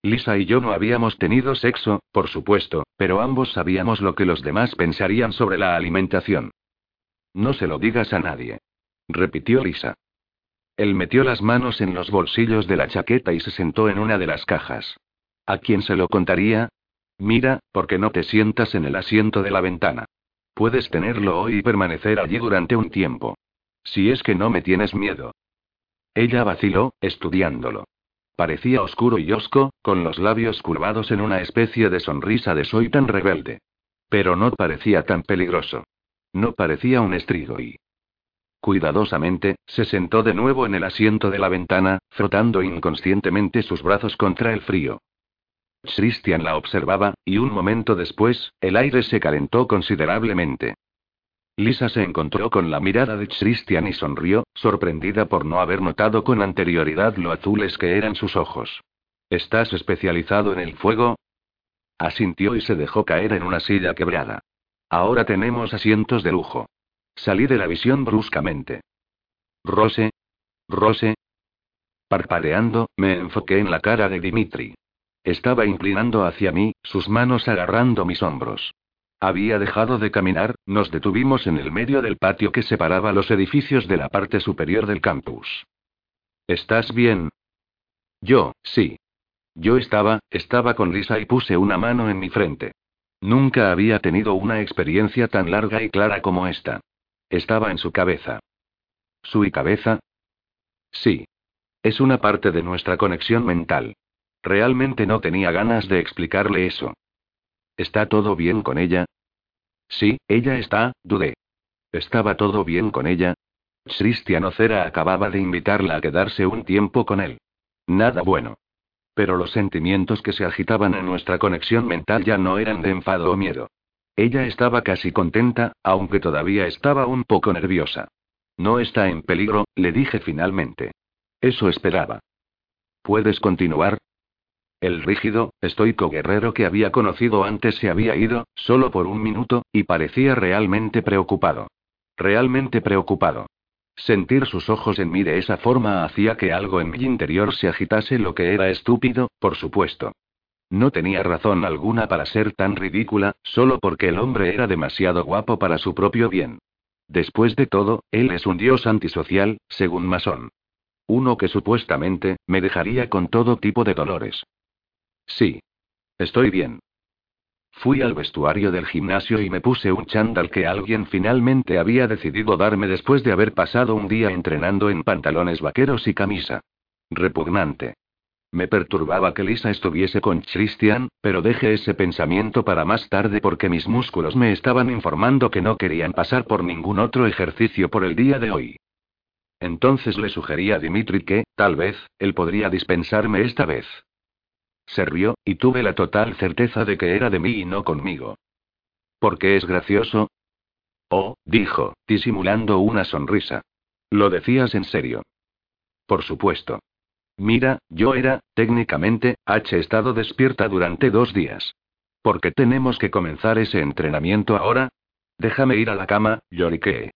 Lisa y yo no habíamos tenido sexo, por supuesto, pero ambos sabíamos lo que los demás pensarían sobre la alimentación. No se lo digas a nadie. Repitió Lisa. Él metió las manos en los bolsillos de la chaqueta y se sentó en una de las cajas. ¿A quién se lo contaría? Mira, porque no te sientas en el asiento de la ventana. Puedes tenerlo hoy y permanecer allí durante un tiempo. Si es que no me tienes miedo. Ella vaciló, estudiándolo. Parecía oscuro y hosco, con los labios curvados en una especie de sonrisa de soy tan rebelde. Pero no parecía tan peligroso. No parecía un estrigo y... Cuidadosamente, se sentó de nuevo en el asiento de la ventana, frotando inconscientemente sus brazos contra el frío. Christian la observaba, y un momento después, el aire se calentó considerablemente. Lisa se encontró con la mirada de Christian y sonrió, sorprendida por no haber notado con anterioridad lo azules que eran sus ojos. ¿Estás especializado en el fuego? Asintió y se dejó caer en una silla quebrada. Ahora tenemos asientos de lujo. Salí de la visión bruscamente. Rose. Rose. Parpadeando, me enfoqué en la cara de Dimitri. Estaba inclinando hacia mí, sus manos agarrando mis hombros. Había dejado de caminar, nos detuvimos en el medio del patio que separaba los edificios de la parte superior del campus. ¿Estás bien? Yo, sí. Yo estaba, estaba con Lisa y puse una mano en mi frente. Nunca había tenido una experiencia tan larga y clara como esta. Estaba en su cabeza. ¿Su cabeza? Sí. Es una parte de nuestra conexión mental. Realmente no tenía ganas de explicarle eso. ¿Está todo bien con ella? Sí, ella está, dudé. ¿Estaba todo bien con ella? Christian Ocera acababa de invitarla a quedarse un tiempo con él. Nada bueno. Pero los sentimientos que se agitaban en nuestra conexión mental ya no eran de enfado o miedo. Ella estaba casi contenta, aunque todavía estaba un poco nerviosa. No está en peligro, le dije finalmente. Eso esperaba. ¿Puedes continuar? El rígido, estoico guerrero que había conocido antes se había ido, solo por un minuto, y parecía realmente preocupado. Realmente preocupado. Sentir sus ojos en mí de esa forma hacía que algo en mi interior se agitase, lo que era estúpido, por supuesto. No tenía razón alguna para ser tan ridícula, solo porque el hombre era demasiado guapo para su propio bien. Después de todo, él es un dios antisocial, según Masón. Uno que supuestamente, me dejaría con todo tipo de dolores. Sí. Estoy bien. Fui al vestuario del gimnasio y me puse un chándal que alguien finalmente había decidido darme después de haber pasado un día entrenando en pantalones vaqueros y camisa. Repugnante. Me perturbaba que Lisa estuviese con Christian, pero dejé ese pensamiento para más tarde porque mis músculos me estaban informando que no querían pasar por ningún otro ejercicio por el día de hoy. Entonces le sugerí a Dimitri que, tal vez, él podría dispensarme esta vez. Se rió, y tuve la total certeza de que era de mí y no conmigo. ¿Por qué es gracioso? Oh, dijo, disimulando una sonrisa. ¿Lo decías en serio? Por supuesto. Mira, yo era, técnicamente, H estado despierta durante dos días. ¿Por qué tenemos que comenzar ese entrenamiento ahora? Déjame ir a la cama, lloriqué.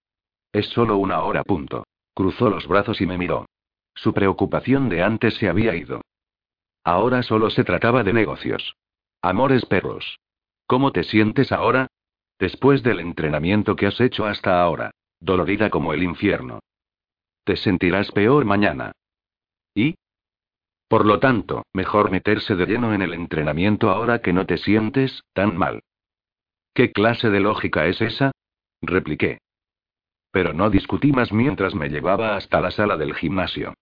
Es solo una hora, punto. Cruzó los brazos y me miró. Su preocupación de antes se había ido. Ahora solo se trataba de negocios. Amores perros. ¿Cómo te sientes ahora? Después del entrenamiento que has hecho hasta ahora. Dolorida como el infierno. Te sentirás peor mañana. ¿Y? Por lo tanto, mejor meterse de lleno en el entrenamiento ahora que no te sientes tan mal. ¿Qué clase de lógica es esa? repliqué. Pero no discutí más mientras me llevaba hasta la sala del gimnasio.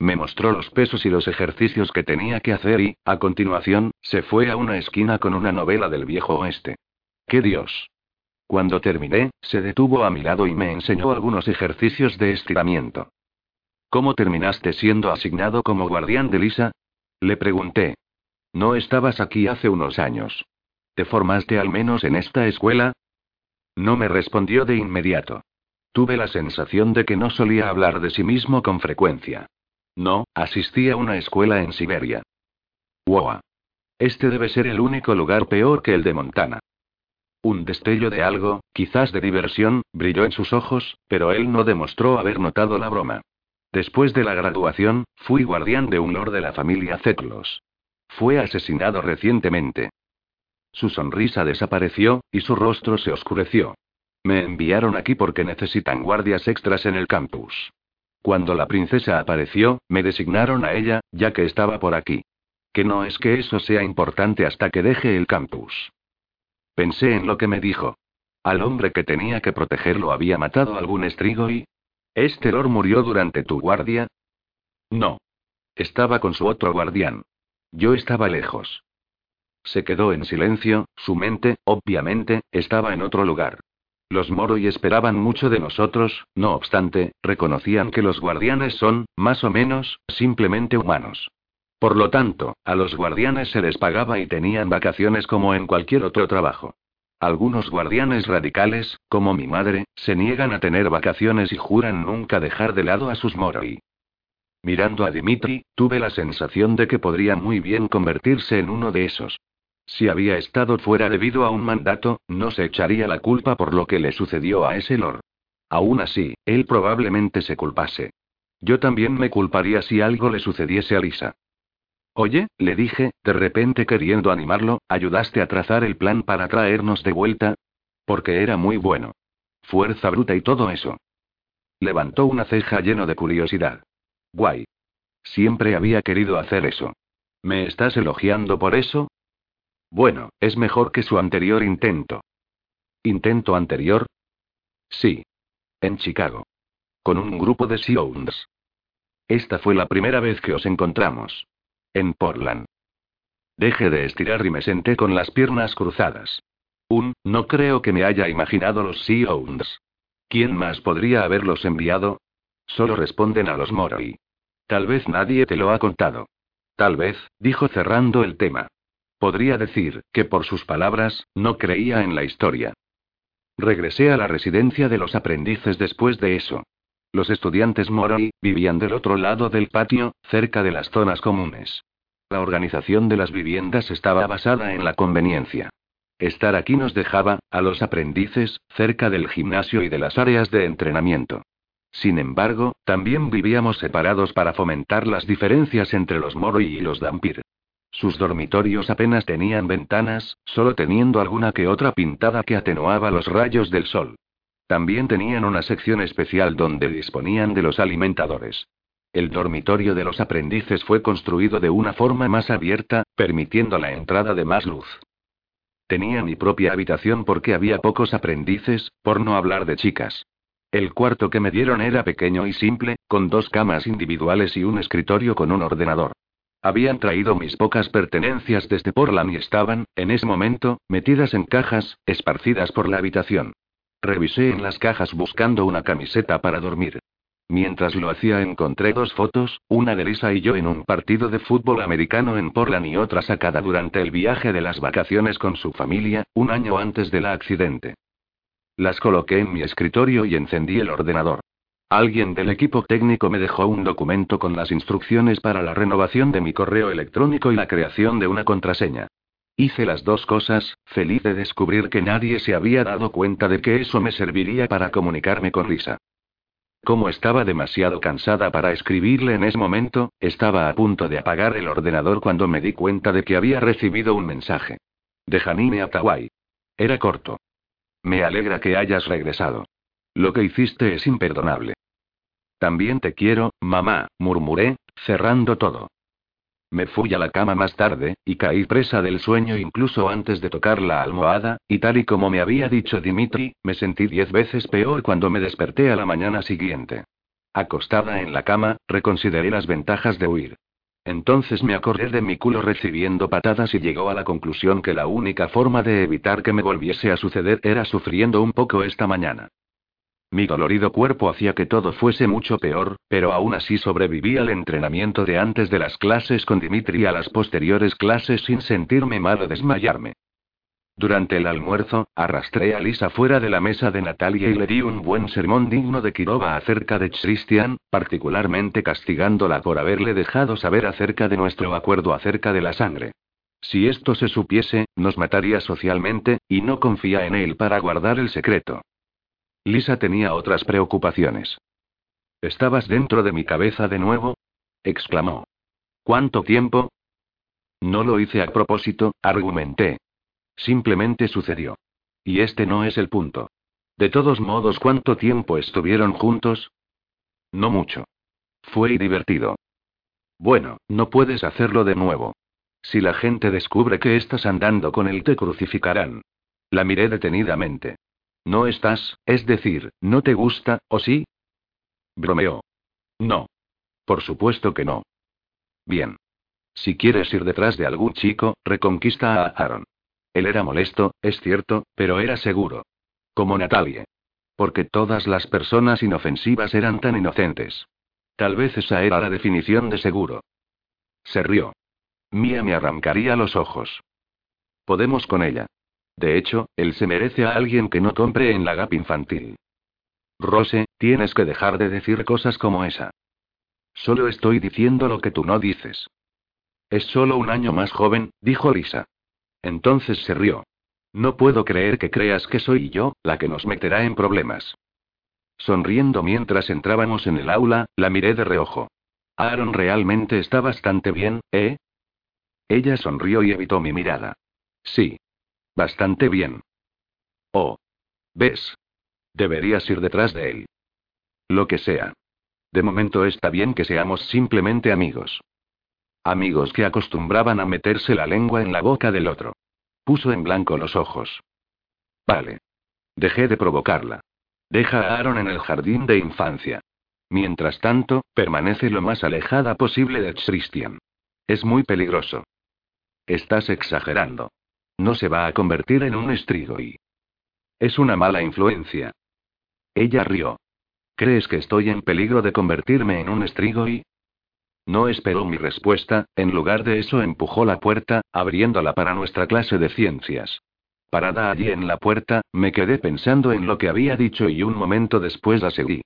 Me mostró los pesos y los ejercicios que tenía que hacer y, a continuación, se fue a una esquina con una novela del viejo oeste. ¡Qué Dios! Cuando terminé, se detuvo a mi lado y me enseñó algunos ejercicios de estiramiento. ¿Cómo terminaste siendo asignado como guardián de Lisa? Le pregunté. No estabas aquí hace unos años. ¿Te formaste al menos en esta escuela? No me respondió de inmediato. Tuve la sensación de que no solía hablar de sí mismo con frecuencia. No, asistí a una escuela en Siberia. Wow. Este debe ser el único lugar peor que el de Montana. Un destello de algo, quizás de diversión, brilló en sus ojos, pero él no demostró haber notado la broma. Después de la graduación, fui guardián de un lord de la familia Zetlos. Fue asesinado recientemente. Su sonrisa desapareció, y su rostro se oscureció. Me enviaron aquí porque necesitan guardias extras en el campus. Cuando la princesa apareció, me designaron a ella, ya que estaba por aquí. Que no es que eso sea importante hasta que deje el campus. Pensé en lo que me dijo. Al hombre que tenía que protegerlo había matado algún estrigo y... ¿Este lord murió durante tu guardia? No. Estaba con su otro guardián. Yo estaba lejos. Se quedó en silencio, su mente, obviamente, estaba en otro lugar. Los Moroi esperaban mucho de nosotros, no obstante, reconocían que los guardianes son, más o menos, simplemente humanos. Por lo tanto, a los guardianes se les pagaba y tenían vacaciones como en cualquier otro trabajo. Algunos guardianes radicales, como mi madre, se niegan a tener vacaciones y juran nunca dejar de lado a sus moroi. Mirando a Dimitri, tuve la sensación de que podría muy bien convertirse en uno de esos. Si había estado fuera debido a un mandato, no se echaría la culpa por lo que le sucedió a ese lord. Aún así, él probablemente se culpase. Yo también me culparía si algo le sucediese a Lisa. Oye, le dije, de repente queriendo animarlo, ¿ayudaste a trazar el plan para traernos de vuelta? Porque era muy bueno. Fuerza bruta y todo eso. Levantó una ceja lleno de curiosidad. Guay. Siempre había querido hacer eso. ¿Me estás elogiando por eso? Bueno, es mejor que su anterior intento. ¿Intento anterior? Sí. En Chicago. Con un grupo de Siounds. Esta fue la primera vez que os encontramos. En Portland. Deje de estirar y me senté con las piernas cruzadas. Un, no creo que me haya imaginado los Siounds. ¿Quién más podría haberlos enviado? Solo responden a los Moroi. Tal vez nadie te lo ha contado. Tal vez, dijo cerrando el tema. Podría decir, que por sus palabras, no creía en la historia. Regresé a la residencia de los aprendices después de eso. Los estudiantes Moroi vivían del otro lado del patio, cerca de las zonas comunes. La organización de las viviendas estaba basada en la conveniencia. Estar aquí nos dejaba, a los aprendices, cerca del gimnasio y de las áreas de entrenamiento. Sin embargo, también vivíamos separados para fomentar las diferencias entre los Moroi y los Dampir. Sus dormitorios apenas tenían ventanas, solo teniendo alguna que otra pintada que atenuaba los rayos del sol. También tenían una sección especial donde disponían de los alimentadores. El dormitorio de los aprendices fue construido de una forma más abierta, permitiendo la entrada de más luz. Tenía mi propia habitación porque había pocos aprendices, por no hablar de chicas. El cuarto que me dieron era pequeño y simple, con dos camas individuales y un escritorio con un ordenador. Habían traído mis pocas pertenencias desde Portland y estaban, en ese momento, metidas en cajas, esparcidas por la habitación. Revisé en las cajas buscando una camiseta para dormir. Mientras lo hacía encontré dos fotos, una de Lisa y yo en un partido de fútbol americano en Portland y otra sacada durante el viaje de las vacaciones con su familia, un año antes del accidente. Las coloqué en mi escritorio y encendí el ordenador. Alguien del equipo técnico me dejó un documento con las instrucciones para la renovación de mi correo electrónico y la creación de una contraseña. Hice las dos cosas, feliz de descubrir que nadie se había dado cuenta de que eso me serviría para comunicarme con Lisa. Como estaba demasiado cansada para escribirle en ese momento, estaba a punto de apagar el ordenador cuando me di cuenta de que había recibido un mensaje. De Janine Atawai. Era corto. Me alegra que hayas regresado. Lo que hiciste es imperdonable. También te quiero, mamá, murmuré, cerrando todo. Me fui a la cama más tarde, y caí presa del sueño incluso antes de tocar la almohada, y tal y como me había dicho Dimitri, me sentí diez veces peor cuando me desperté a la mañana siguiente. Acostada en la cama, reconsideré las ventajas de huir. Entonces me acordé de mi culo recibiendo patadas y llegó a la conclusión que la única forma de evitar que me volviese a suceder era sufriendo un poco esta mañana. Mi dolorido cuerpo hacía que todo fuese mucho peor, pero aún así sobreviví al entrenamiento de antes de las clases con Dimitri a las posteriores clases sin sentirme mal o desmayarme. Durante el almuerzo, arrastré a Lisa fuera de la mesa de Natalia y le di un buen sermón digno de Kirova acerca de Christian, particularmente castigándola por haberle dejado saber acerca de nuestro acuerdo acerca de la sangre. Si esto se supiese, nos mataría socialmente, y no confía en él para guardar el secreto. Lisa tenía otras preocupaciones. ¿Estabas dentro de mi cabeza de nuevo? exclamó. ¿Cuánto tiempo? No lo hice a propósito, argumenté. Simplemente sucedió. Y este no es el punto. De todos modos, ¿cuánto tiempo estuvieron juntos? No mucho. Fue divertido. Bueno, no puedes hacerlo de nuevo. Si la gente descubre que estás andando con él, te crucificarán. La miré detenidamente. ¿No estás, es decir, no te gusta, o sí? Bromeó. No. Por supuesto que no. Bien. Si quieres ir detrás de algún chico, reconquista a Aaron. Él era molesto, es cierto, pero era seguro. Como Natalie. Porque todas las personas inofensivas eran tan inocentes. Tal vez esa era la definición de seguro. Se rió. Mía me arrancaría los ojos. Podemos con ella. De hecho, él se merece a alguien que no compre en la GAP infantil. Rose, tienes que dejar de decir cosas como esa. Solo estoy diciendo lo que tú no dices. Es solo un año más joven, dijo Lisa. Entonces se rió. No puedo creer que creas que soy yo, la que nos meterá en problemas. Sonriendo mientras entrábamos en el aula, la miré de reojo. Aaron realmente está bastante bien, ¿eh? Ella sonrió y evitó mi mirada. Sí. Bastante bien. Oh. ¿Ves? Deberías ir detrás de él. Lo que sea. De momento está bien que seamos simplemente amigos. Amigos que acostumbraban a meterse la lengua en la boca del otro. Puso en blanco los ojos. Vale. Dejé de provocarla. Deja a Aaron en el jardín de infancia. Mientras tanto, permanece lo más alejada posible de Christian. Es muy peligroso. Estás exagerando. No se va a convertir en un y. Es una mala influencia. Ella rió. ¿Crees que estoy en peligro de convertirme en un y? No esperó mi respuesta, en lugar de eso empujó la puerta, abriéndola para nuestra clase de ciencias. Parada allí en la puerta, me quedé pensando en lo que había dicho y un momento después la seguí.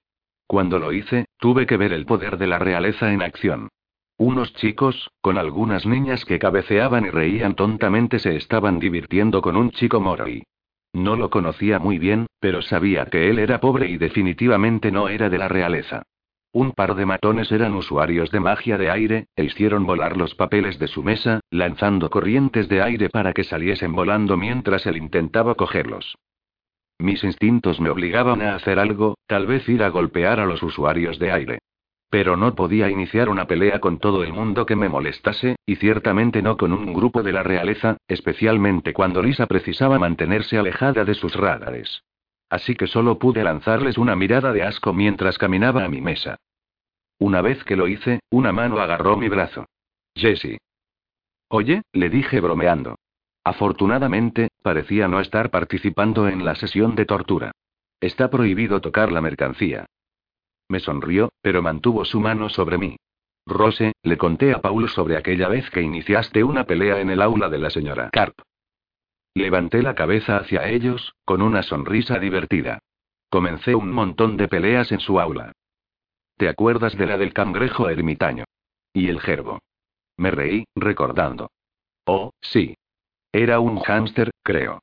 Cuando lo hice, tuve que ver el poder de la realeza en acción. Unos chicos, con algunas niñas que cabeceaban y reían tontamente, se estaban divirtiendo con un chico moroi. No lo conocía muy bien, pero sabía que él era pobre y definitivamente no era de la realeza. Un par de matones eran usuarios de magia de aire, e hicieron volar los papeles de su mesa, lanzando corrientes de aire para que saliesen volando mientras él intentaba cogerlos. Mis instintos me obligaban a hacer algo, tal vez ir a golpear a los usuarios de aire. Pero no podía iniciar una pelea con todo el mundo que me molestase, y ciertamente no con un grupo de la realeza, especialmente cuando Lisa precisaba mantenerse alejada de sus radares. Así que solo pude lanzarles una mirada de asco mientras caminaba a mi mesa. Una vez que lo hice, una mano agarró mi brazo. Jessie. Oye, le dije bromeando. Afortunadamente, parecía no estar participando en la sesión de tortura. Está prohibido tocar la mercancía. Me sonrió, pero mantuvo su mano sobre mí. Rose, le conté a Paul sobre aquella vez que iniciaste una pelea en el aula de la señora Carp. Levanté la cabeza hacia ellos, con una sonrisa divertida. Comencé un montón de peleas en su aula. ¿Te acuerdas de la del cangrejo ermitaño? Y el gerbo. Me reí, recordando. Oh, sí. Era un hámster, creo.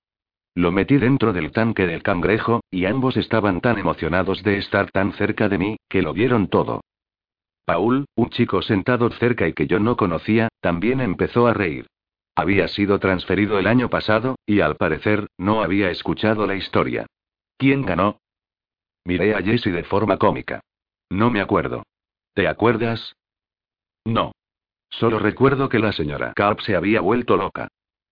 Lo metí dentro del tanque del cangrejo, y ambos estaban tan emocionados de estar tan cerca de mí, que lo vieron todo. Paul, un chico sentado cerca y que yo no conocía, también empezó a reír. Había sido transferido el año pasado, y al parecer, no había escuchado la historia. ¿Quién ganó? Miré a Jesse de forma cómica. No me acuerdo. ¿Te acuerdas? No. Solo recuerdo que la señora Carp se había vuelto loca.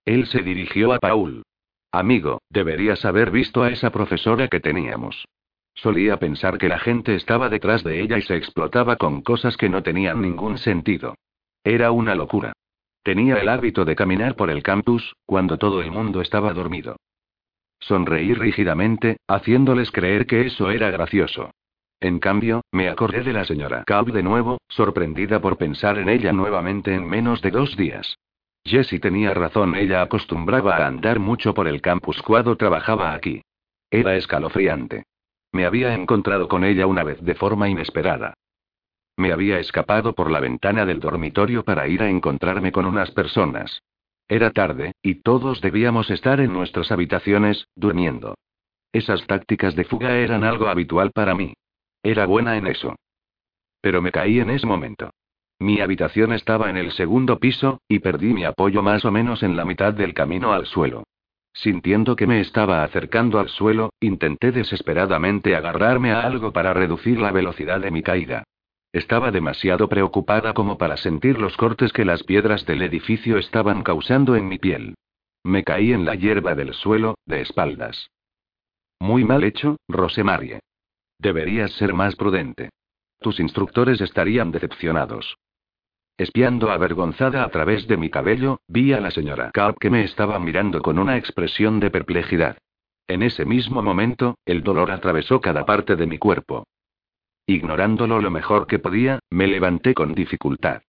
Él se dirigió a Paul. Amigo, deberías haber visto a esa profesora que teníamos. Solía pensar que la gente estaba detrás de ella y se explotaba con cosas que no tenían ningún sentido. Era una locura. Tenía el hábito de caminar por el campus, cuando todo el mundo estaba dormido. Sonreí rígidamente, haciéndoles creer que eso era gracioso. En cambio, me acordé de la señora Cobb de nuevo, sorprendida por pensar en ella nuevamente en menos de dos días. Jessie tenía razón, ella acostumbraba a andar mucho por el campus cuando trabajaba aquí. Era escalofriante. Me había encontrado con ella una vez de forma inesperada. Me había escapado por la ventana del dormitorio para ir a encontrarme con unas personas. Era tarde, y todos debíamos estar en nuestras habitaciones, durmiendo. Esas tácticas de fuga eran algo habitual para mí. Era buena en eso. Pero me caí en ese momento. Mi habitación estaba en el segundo piso, y perdí mi apoyo más o menos en la mitad del camino al suelo. Sintiendo que me estaba acercando al suelo, intenté desesperadamente agarrarme a algo para reducir la velocidad de mi caída. Estaba demasiado preocupada como para sentir los cortes que las piedras del edificio estaban causando en mi piel. Me caí en la hierba del suelo, de espaldas. Muy mal hecho, Rosemarie. Deberías ser más prudente. Tus instructores estarían decepcionados. Espiando avergonzada a través de mi cabello, vi a la señora Carp que me estaba mirando con una expresión de perplejidad. En ese mismo momento, el dolor atravesó cada parte de mi cuerpo. Ignorándolo lo mejor que podía, me levanté con dificultad.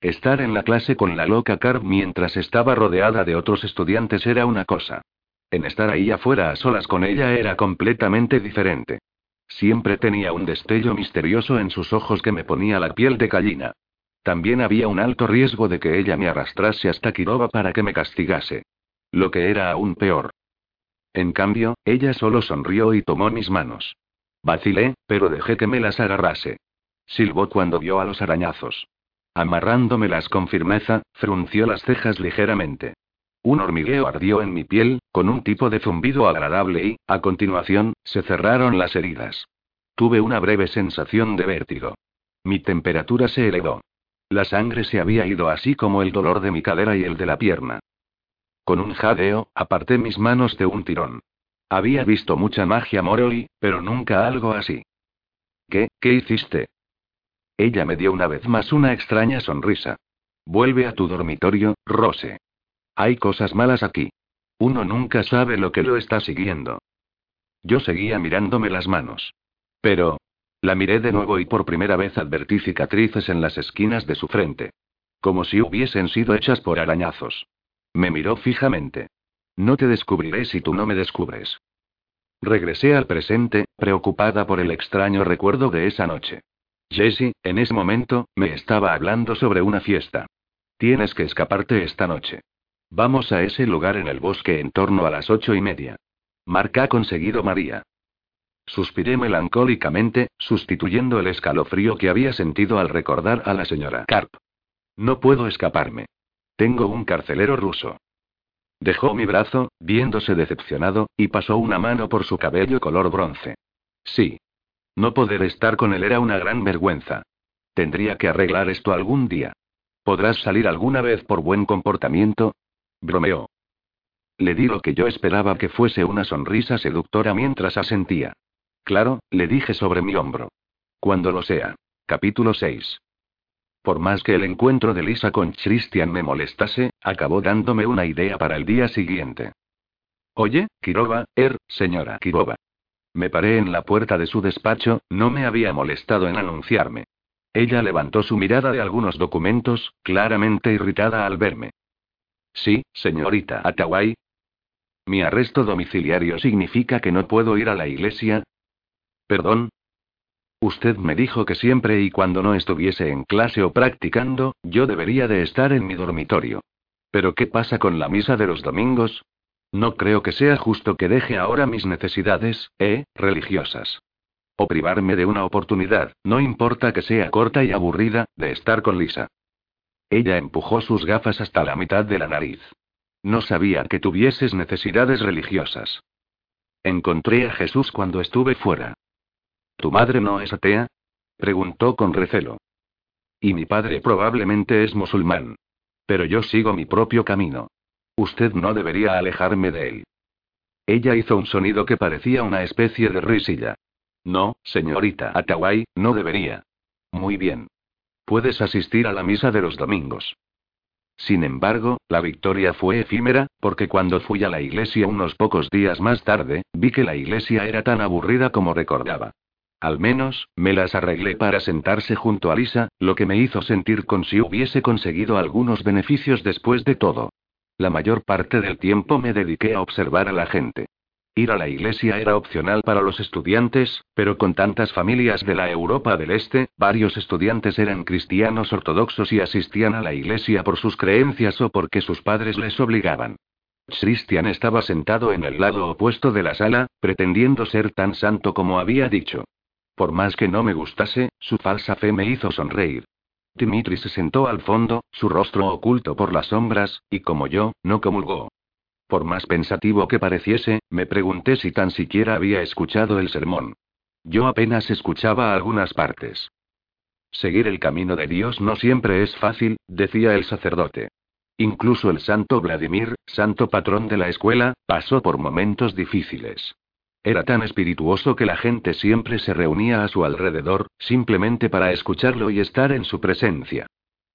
Estar en la clase con la loca Carp mientras estaba rodeada de otros estudiantes era una cosa. En estar ahí afuera a solas con ella era completamente diferente. Siempre tenía un destello misterioso en sus ojos que me ponía la piel de gallina. También había un alto riesgo de que ella me arrastrase hasta Kirova para que me castigase. Lo que era aún peor. En cambio, ella solo sonrió y tomó mis manos. Vacilé, pero dejé que me las agarrase. Silbó cuando vio a los arañazos. Amarrándomelas con firmeza, frunció las cejas ligeramente. Un hormigueo ardió en mi piel, con un tipo de zumbido agradable y, a continuación, se cerraron las heridas. Tuve una breve sensación de vértigo. Mi temperatura se elevó. La sangre se había ido así como el dolor de mi cadera y el de la pierna. Con un jadeo, aparté mis manos de un tirón. Había visto mucha magia Moroi, pero nunca algo así. ¿Qué, qué hiciste? Ella me dio una vez más una extraña sonrisa. Vuelve a tu dormitorio, Rose. Hay cosas malas aquí. Uno nunca sabe lo que lo está siguiendo. Yo seguía mirándome las manos. Pero... La miré de nuevo y por primera vez advertí cicatrices en las esquinas de su frente. Como si hubiesen sido hechas por arañazos. Me miró fijamente. No te descubriré si tú no me descubres. Regresé al presente, preocupada por el extraño recuerdo de esa noche. Jessie, en ese momento, me estaba hablando sobre una fiesta. Tienes que escaparte esta noche. Vamos a ese lugar en el bosque en torno a las ocho y media. Marca ha conseguido María. Suspiré melancólicamente, sustituyendo el escalofrío que había sentido al recordar a la señora Carp. No puedo escaparme. Tengo un carcelero ruso. Dejó mi brazo, viéndose decepcionado, y pasó una mano por su cabello color bronce. Sí. No poder estar con él era una gran vergüenza. Tendría que arreglar esto algún día. ¿Podrás salir alguna vez por buen comportamiento? Bromeó. Le di lo que yo esperaba que fuese una sonrisa seductora mientras asentía. Claro, le dije sobre mi hombro. Cuando lo sea. Capítulo 6. Por más que el encuentro de Lisa con Christian me molestase, acabó dándome una idea para el día siguiente. Oye, Kirova, er, señora Kirova. Me paré en la puerta de su despacho, no me había molestado en anunciarme. Ella levantó su mirada de algunos documentos, claramente irritada al verme. Sí, señorita Atawai. Mi arresto domiciliario significa que no puedo ir a la iglesia. Perdón, Usted me dijo que siempre y cuando no estuviese en clase o practicando, yo debería de estar en mi dormitorio. Pero ¿qué pasa con la misa de los domingos? No creo que sea justo que deje ahora mis necesidades, eh, religiosas. O privarme de una oportunidad, no importa que sea corta y aburrida, de estar con Lisa. Ella empujó sus gafas hasta la mitad de la nariz. No sabía que tuvieses necesidades religiosas. Encontré a Jesús cuando estuve fuera. ¿Tu madre no es atea? Preguntó con recelo. Y mi padre probablemente es musulmán. Pero yo sigo mi propio camino. Usted no debería alejarme de él. Ella hizo un sonido que parecía una especie de risilla. No, señorita Atawai, no debería. Muy bien. Puedes asistir a la misa de los domingos. Sin embargo, la victoria fue efímera, porque cuando fui a la iglesia unos pocos días más tarde, vi que la iglesia era tan aburrida como recordaba. Al menos, me las arreglé para sentarse junto a Lisa, lo que me hizo sentir como si hubiese conseguido algunos beneficios después de todo. La mayor parte del tiempo me dediqué a observar a la gente. Ir a la iglesia era opcional para los estudiantes, pero con tantas familias de la Europa del Este, varios estudiantes eran cristianos ortodoxos y asistían a la iglesia por sus creencias o porque sus padres les obligaban. Christian estaba sentado en el lado opuesto de la sala, pretendiendo ser tan santo como había dicho. Por más que no me gustase, su falsa fe me hizo sonreír. Dimitri se sentó al fondo, su rostro oculto por las sombras, y como yo, no comulgó. Por más pensativo que pareciese, me pregunté si tan siquiera había escuchado el sermón. Yo apenas escuchaba algunas partes. Seguir el camino de Dios no siempre es fácil, decía el sacerdote. Incluso el santo Vladimir, santo patrón de la escuela, pasó por momentos difíciles. Era tan espirituoso que la gente siempre se reunía a su alrededor, simplemente para escucharlo y estar en su presencia.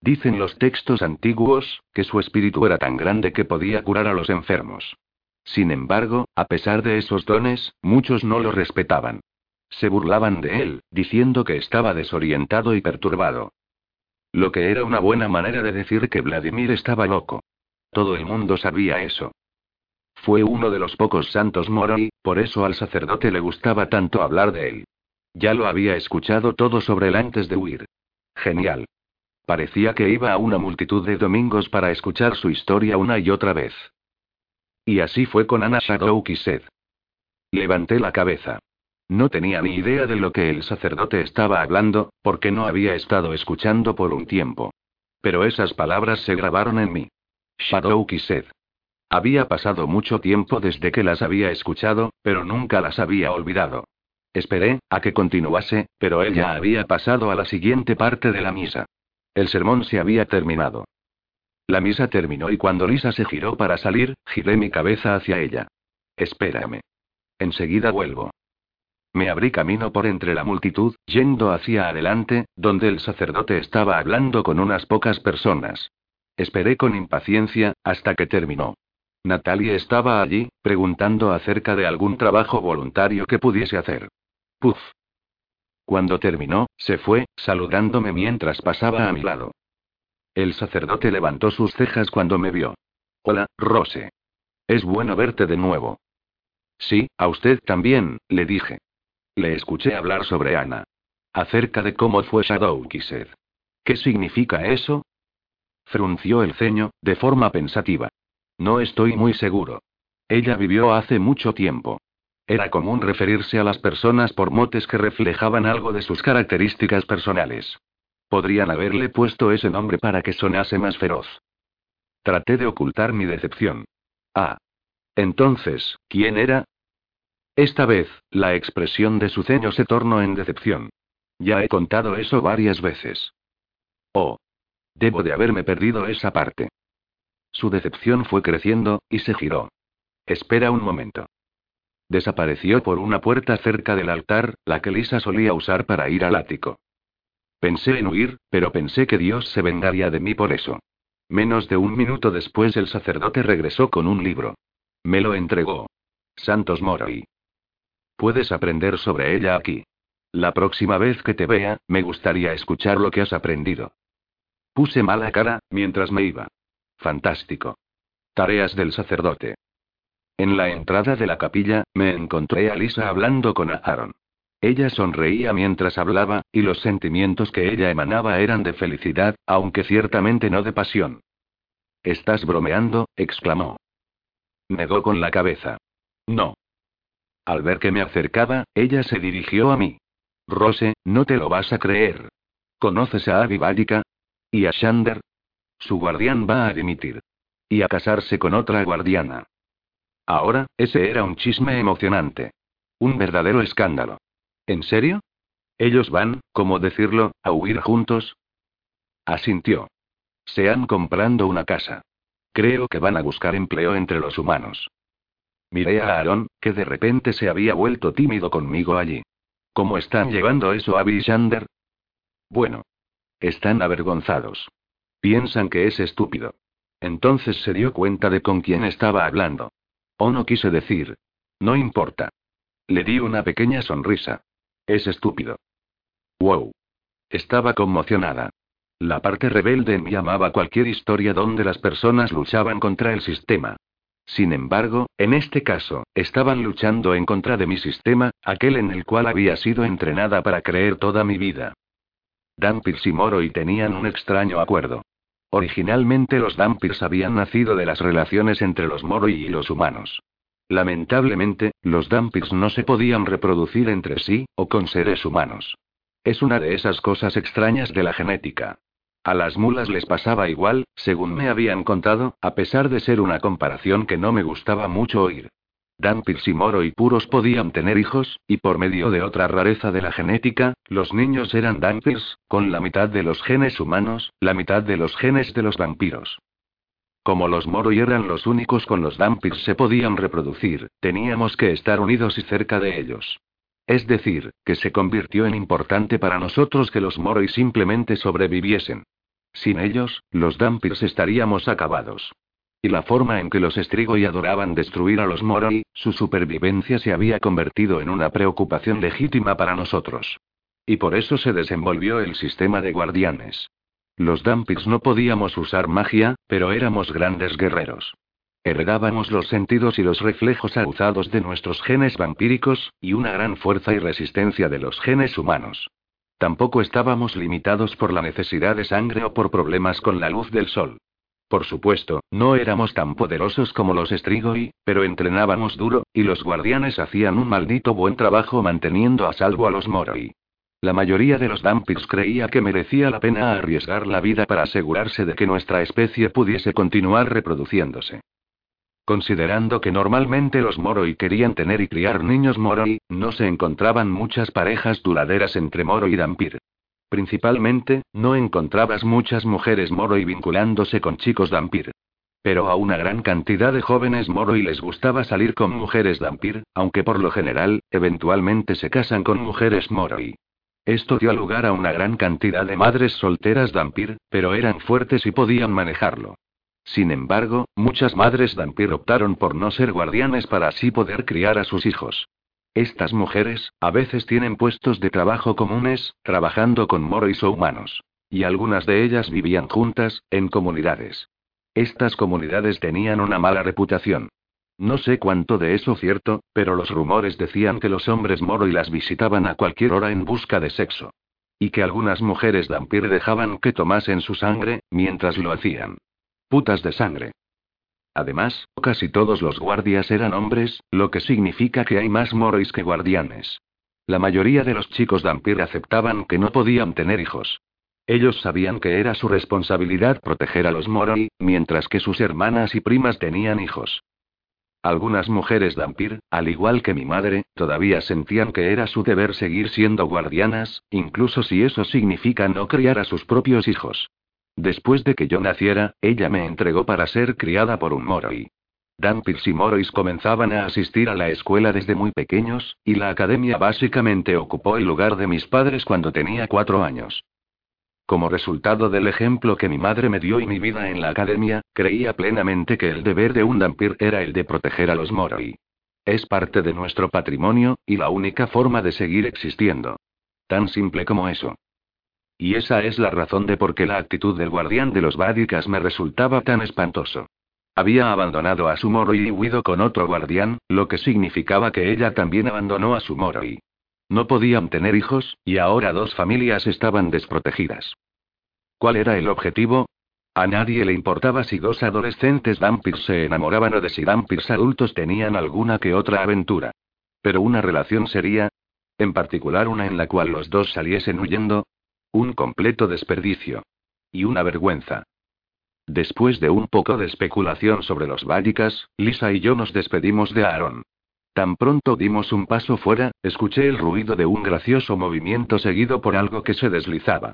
Dicen los textos antiguos, que su espíritu era tan grande que podía curar a los enfermos. Sin embargo, a pesar de esos dones, muchos no lo respetaban. Se burlaban de él, diciendo que estaba desorientado y perturbado. Lo que era una buena manera de decir que Vladimir estaba loco. Todo el mundo sabía eso. Fue uno de los pocos santos Moroi, por eso al sacerdote le gustaba tanto hablar de él. Ya lo había escuchado todo sobre él antes de huir. Genial. Parecía que iba a una multitud de domingos para escuchar su historia una y otra vez. Y así fue con Ana Shadow Kised. Levanté la cabeza. No tenía ni idea de lo que el sacerdote estaba hablando, porque no había estado escuchando por un tiempo. Pero esas palabras se grabaron en mí. Shadow Kised. Había pasado mucho tiempo desde que las había escuchado, pero nunca las había olvidado. Esperé, a que continuase, pero ella había pasado a la siguiente parte de la misa. El sermón se había terminado. La misa terminó y cuando Lisa se giró para salir, giré mi cabeza hacia ella. Espérame. Enseguida vuelvo. Me abrí camino por entre la multitud, yendo hacia adelante, donde el sacerdote estaba hablando con unas pocas personas. Esperé con impaciencia, hasta que terminó. Natalie estaba allí, preguntando acerca de algún trabajo voluntario que pudiese hacer. Puf. Cuando terminó, se fue, saludándome mientras pasaba a mi lado. El sacerdote levantó sus cejas cuando me vio. Hola, Rose. Es bueno verte de nuevo. Sí, a usted también, le dije. Le escuché hablar sobre Ana. Acerca de cómo fue Shadow Kised. ¿Qué significa eso? Frunció el ceño, de forma pensativa. No estoy muy seguro. Ella vivió hace mucho tiempo. Era común referirse a las personas por motes que reflejaban algo de sus características personales. Podrían haberle puesto ese nombre para que sonase más feroz. Traté de ocultar mi decepción. Ah. Entonces, ¿quién era? Esta vez, la expresión de su ceño se tornó en decepción. Ya he contado eso varias veces. Oh. Debo de haberme perdido esa parte. Su decepción fue creciendo, y se giró. Espera un momento. Desapareció por una puerta cerca del altar, la que Lisa solía usar para ir al ático. Pensé en huir, pero pensé que Dios se vengaría de mí por eso. Menos de un minuto después el sacerdote regresó con un libro. Me lo entregó. Santos Moroi. Puedes aprender sobre ella aquí. La próxima vez que te vea, me gustaría escuchar lo que has aprendido. Puse mala cara, mientras me iba. Fantástico. Tareas del sacerdote. En la entrada de la capilla, me encontré a Lisa hablando con Aaron. Ella sonreía mientras hablaba, y los sentimientos que ella emanaba eran de felicidad, aunque ciertamente no de pasión. ¿Estás bromeando? exclamó. Negó con la cabeza. No. Al ver que me acercaba, ella se dirigió a mí. Rose, no te lo vas a creer. ¿Conoces a Abby ¿Y a Shander? Su guardián va a dimitir. Y a casarse con otra guardiana. Ahora, ese era un chisme emocionante. Un verdadero escándalo. ¿En serio? ¿Ellos van, como decirlo, a huir juntos? Asintió. Se han comprando una casa. Creo que van a buscar empleo entre los humanos. Miré a Aaron, que de repente se había vuelto tímido conmigo allí. ¿Cómo están llevando eso a Shander? Bueno. Están avergonzados. Piensan que es estúpido. Entonces se dio cuenta de con quién estaba hablando. O no quise decir. No importa. Le di una pequeña sonrisa. Es estúpido. Wow. Estaba conmocionada. La parte rebelde en mí amaba cualquier historia donde las personas luchaban contra el sistema. Sin embargo, en este caso, estaban luchando en contra de mi sistema, aquel en el cual había sido entrenada para creer toda mi vida. Dampirs y Moroi tenían un extraño acuerdo. Originalmente los Dampirs habían nacido de las relaciones entre los Moroi y los humanos. Lamentablemente, los Dampirs no se podían reproducir entre sí, o con seres humanos. Es una de esas cosas extrañas de la genética. A las mulas les pasaba igual, según me habían contado, a pesar de ser una comparación que no me gustaba mucho oír. Dampirs y Moro y puros podían tener hijos, y por medio de otra rareza de la genética, los niños eran Dampirs, con la mitad de los genes humanos, la mitad de los genes de los vampiros. Como los Moroi eran los únicos con los Dampirs se podían reproducir, teníamos que estar unidos y cerca de ellos. Es decir, que se convirtió en importante para nosotros que los Moroi simplemente sobreviviesen. Sin ellos, los Dampirs estaríamos acabados. Y la forma en que los Strigoi adoraban destruir a los Moroi, su supervivencia se había convertido en una preocupación legítima para nosotros. Y por eso se desenvolvió el sistema de guardianes. Los Dampirs no podíamos usar magia, pero éramos grandes guerreros. Heredábamos los sentidos y los reflejos aguzados de nuestros genes vampíricos, y una gran fuerza y resistencia de los genes humanos. Tampoco estábamos limitados por la necesidad de sangre o por problemas con la luz del sol. Por supuesto, no éramos tan poderosos como los Strigoi, pero entrenábamos duro, y los guardianes hacían un maldito buen trabajo manteniendo a salvo a los Moroi. La mayoría de los Dampirs creía que merecía la pena arriesgar la vida para asegurarse de que nuestra especie pudiese continuar reproduciéndose. Considerando que normalmente los Moroi querían tener y criar niños Moroi, no se encontraban muchas parejas duraderas entre Moro y Dampir. Principalmente, no encontrabas muchas mujeres Moroi vinculándose con chicos Dampir. Pero a una gran cantidad de jóvenes Moroi les gustaba salir con mujeres Dampir, aunque por lo general, eventualmente se casan con mujeres Moroi. Esto dio lugar a una gran cantidad de madres solteras Dampir, pero eran fuertes y podían manejarlo. Sin embargo, muchas madres Dampir optaron por no ser guardianes para así poder criar a sus hijos. Estas mujeres, a veces tienen puestos de trabajo comunes, trabajando con moros o humanos. Y algunas de ellas vivían juntas, en comunidades. Estas comunidades tenían una mala reputación. No sé cuánto de eso cierto, pero los rumores decían que los hombres moro y las visitaban a cualquier hora en busca de sexo. Y que algunas mujeres Dampir dejaban que tomasen su sangre, mientras lo hacían. Putas de sangre. Además, casi todos los guardias eran hombres, lo que significa que hay más morois que guardianes. La mayoría de los chicos Dampir aceptaban que no podían tener hijos. Ellos sabían que era su responsabilidad proteger a los moroi, mientras que sus hermanas y primas tenían hijos. Algunas mujeres Dampir, al igual que mi madre, todavía sentían que era su deber seguir siendo guardianas, incluso si eso significa no criar a sus propios hijos. Después de que yo naciera, ella me entregó para ser criada por un Moroi. Dampirs y Morois comenzaban a asistir a la escuela desde muy pequeños, y la academia básicamente ocupó el lugar de mis padres cuando tenía cuatro años. Como resultado del ejemplo que mi madre me dio y mi vida en la academia, creía plenamente que el deber de un Dampir era el de proteger a los Moroi. Es parte de nuestro patrimonio, y la única forma de seguir existiendo. Tan simple como eso. Y esa es la razón de por qué la actitud del guardián de los Vadikas me resultaba tan espantoso. Había abandonado a su Moroi y huido con otro guardián, lo que significaba que ella también abandonó a su Moroi. No podían tener hijos, y ahora dos familias estaban desprotegidas. ¿Cuál era el objetivo? A nadie le importaba si dos adolescentes Dampirs se enamoraban o de si Dampirs adultos tenían alguna que otra aventura. Pero una relación sería, en particular una en la cual los dos saliesen huyendo, un completo desperdicio. Y una vergüenza. Después de un poco de especulación sobre los Vallicas, Lisa y yo nos despedimos de Aaron. Tan pronto dimos un paso fuera, escuché el ruido de un gracioso movimiento seguido por algo que se deslizaba.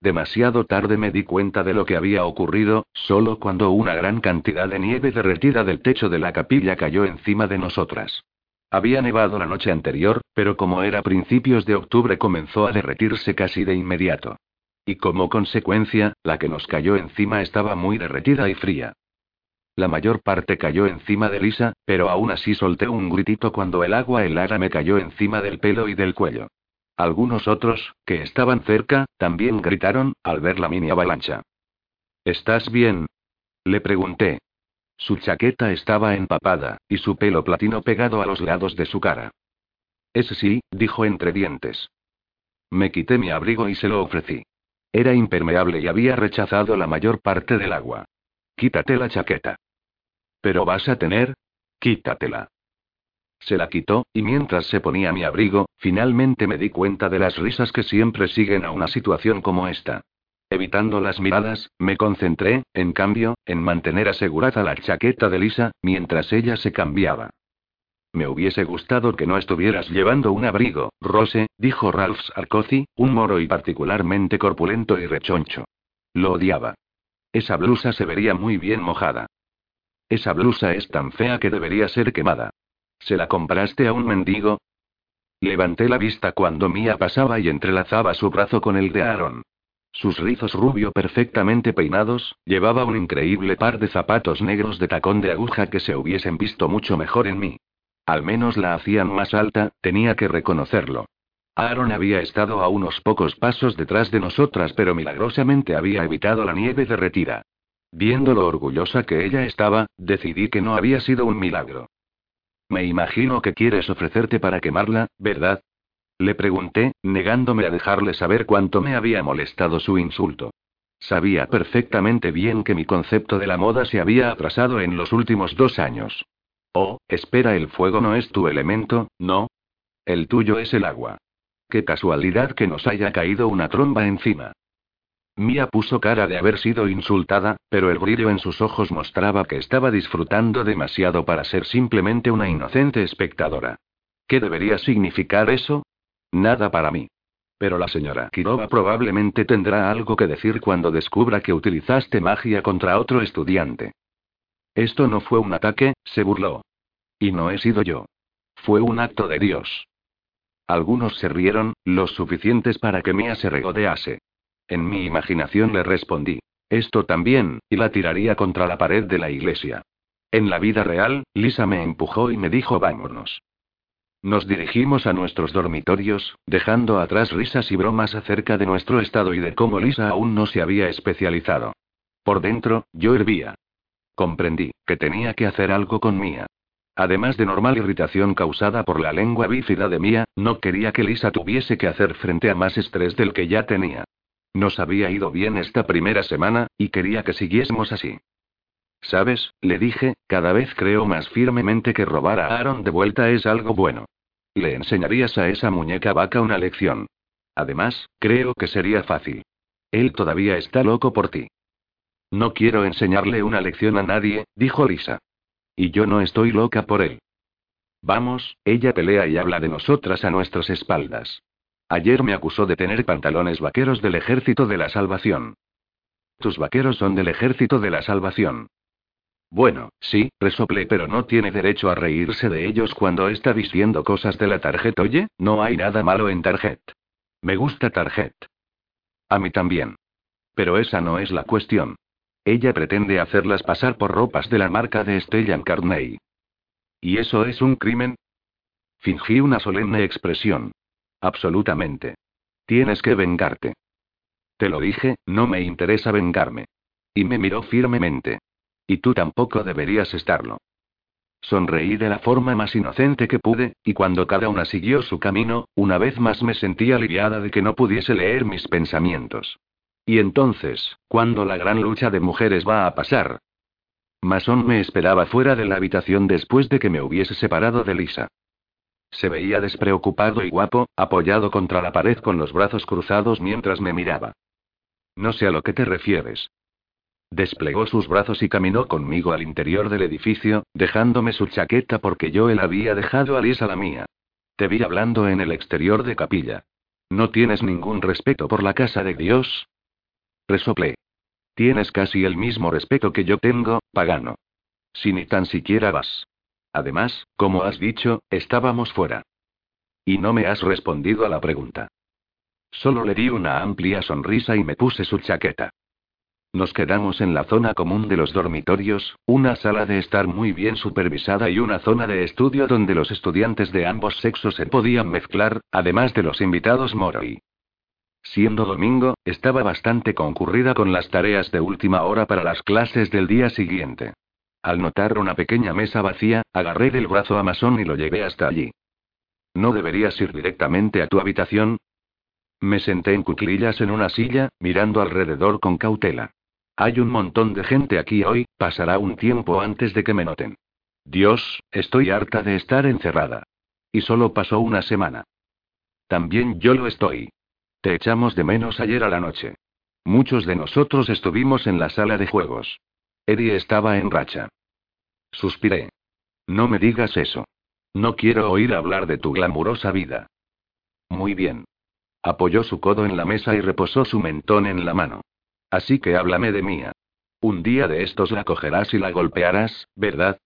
Demasiado tarde me di cuenta de lo que había ocurrido, solo cuando una gran cantidad de nieve derretida del techo de la capilla cayó encima de nosotras. Había nevado la noche anterior, pero como era principios de octubre comenzó a derretirse casi de inmediato. Y como consecuencia, la que nos cayó encima estaba muy derretida y fría. La mayor parte cayó encima de Lisa, pero aún así solté un gritito cuando el agua helada me cayó encima del pelo y del cuello. Algunos otros, que estaban cerca, también gritaron, al ver la mini avalancha. ¿Estás bien? Le pregunté. Su chaqueta estaba empapada, y su pelo platino pegado a los lados de su cara. Ese sí, dijo entre dientes. Me quité mi abrigo y se lo ofrecí. Era impermeable y había rechazado la mayor parte del agua. Quítate la chaqueta. Pero vas a tener. Quítatela. Se la quitó, y mientras se ponía mi abrigo, finalmente me di cuenta de las risas que siempre siguen a una situación como esta. Evitando las miradas, me concentré, en cambio, en mantener asegurada la chaqueta de Lisa, mientras ella se cambiaba. Me hubiese gustado que no estuvieras llevando un abrigo, Rose, dijo Ralph Sarkozy, un moro y particularmente corpulento y rechoncho. Lo odiaba. Esa blusa se vería muy bien mojada. Esa blusa es tan fea que debería ser quemada. ¿Se la compraste a un mendigo? Levanté la vista cuando Mia pasaba y entrelazaba su brazo con el de Aaron. Sus rizos rubio perfectamente peinados, llevaba un increíble par de zapatos negros de tacón de aguja que se hubiesen visto mucho mejor en mí. Al menos la hacían más alta, tenía que reconocerlo. Aaron había estado a unos pocos pasos detrás de nosotras, pero milagrosamente había evitado la nieve derretida. Viendo lo orgullosa que ella estaba, decidí que no había sido un milagro. Me imagino que quieres ofrecerte para quemarla, ¿verdad? Le pregunté, negándome a dejarle saber cuánto me había molestado su insulto. Sabía perfectamente bien que mi concepto de la moda se había atrasado en los últimos dos años. Oh, espera, el fuego no es tu elemento, ¿no? El tuyo es el agua. Qué casualidad que nos haya caído una tromba encima. Mia puso cara de haber sido insultada, pero el brillo en sus ojos mostraba que estaba disfrutando demasiado para ser simplemente una inocente espectadora. ¿Qué debería significar eso? Nada para mí. Pero la señora Kirova probablemente tendrá algo que decir cuando descubra que utilizaste magia contra otro estudiante. Esto no fue un ataque, se burló. Y no he sido yo. Fue un acto de Dios. Algunos se rieron, los suficientes para que Mia se regodease. En mi imaginación le respondí. Esto también, y la tiraría contra la pared de la iglesia. En la vida real, Lisa me empujó y me dijo vámonos. Nos dirigimos a nuestros dormitorios, dejando atrás risas y bromas acerca de nuestro estado y de cómo Lisa aún no se había especializado. Por dentro, yo hervía. Comprendí que tenía que hacer algo con Mía. Además de normal irritación causada por la lengua bífida de Mía, no quería que Lisa tuviese que hacer frente a más estrés del que ya tenía. Nos había ido bien esta primera semana, y quería que siguiésemos así. ¿Sabes? Le dije, cada vez creo más firmemente que robar a Aaron de vuelta es algo bueno. Le enseñarías a esa muñeca vaca una lección. Además, creo que sería fácil. Él todavía está loco por ti. No quiero enseñarle una lección a nadie, dijo Lisa. Y yo no estoy loca por él. Vamos, ella pelea y habla de nosotras a nuestras espaldas. Ayer me acusó de tener pantalones vaqueros del ejército de la salvación. Tus vaqueros son del ejército de la salvación. Bueno, sí, resoplé, pero no tiene derecho a reírse de ellos cuando está diciendo cosas de la tarjeta. Oye, no hay nada malo en tarjeta. Me gusta tarjeta. A mí también. Pero esa no es la cuestión. Ella pretende hacerlas pasar por ropas de la marca de Stellan Carney. ¿Y eso es un crimen? Fingí una solemne expresión. Absolutamente. Tienes que vengarte. Te lo dije, no me interesa vengarme. Y me miró firmemente. Y tú tampoco deberías estarlo. Sonreí de la forma más inocente que pude, y cuando cada una siguió su camino, una vez más me sentí aliviada de que no pudiese leer mis pensamientos. Y entonces, ¿cuándo la gran lucha de mujeres va a pasar? Mason me esperaba fuera de la habitación después de que me hubiese separado de Lisa. Se veía despreocupado y guapo, apoyado contra la pared con los brazos cruzados mientras me miraba. No sé a lo que te refieres. Desplegó sus brazos y caminó conmigo al interior del edificio, dejándome su chaqueta porque yo él había dejado a Lisa la mía. Te vi hablando en el exterior de capilla. ¿No tienes ningún respeto por la casa de Dios? Resoplé. Tienes casi el mismo respeto que yo tengo, pagano. Si ni tan siquiera vas. Además, como has dicho, estábamos fuera. Y no me has respondido a la pregunta. Solo le di una amplia sonrisa y me puse su chaqueta. Nos quedamos en la zona común de los dormitorios, una sala de estar muy bien supervisada y una zona de estudio donde los estudiantes de ambos sexos se podían mezclar, además de los invitados Moroi. Siendo domingo, estaba bastante concurrida con las tareas de última hora para las clases del día siguiente. Al notar una pequeña mesa vacía, agarré del brazo a Masón y lo llevé hasta allí. ¿No deberías ir directamente a tu habitación? Me senté en cuclillas en una silla, mirando alrededor con cautela. Hay un montón de gente aquí hoy, pasará un tiempo antes de que me noten. Dios, estoy harta de estar encerrada. Y solo pasó una semana. También yo lo estoy. Te echamos de menos ayer a la noche. Muchos de nosotros estuvimos en la sala de juegos. Eddie estaba en racha. Suspiré. No me digas eso. No quiero oír hablar de tu glamurosa vida. Muy bien. Apoyó su codo en la mesa y reposó su mentón en la mano. Así que háblame de Mía. Un día de estos la cogerás y la golpearás, ¿verdad?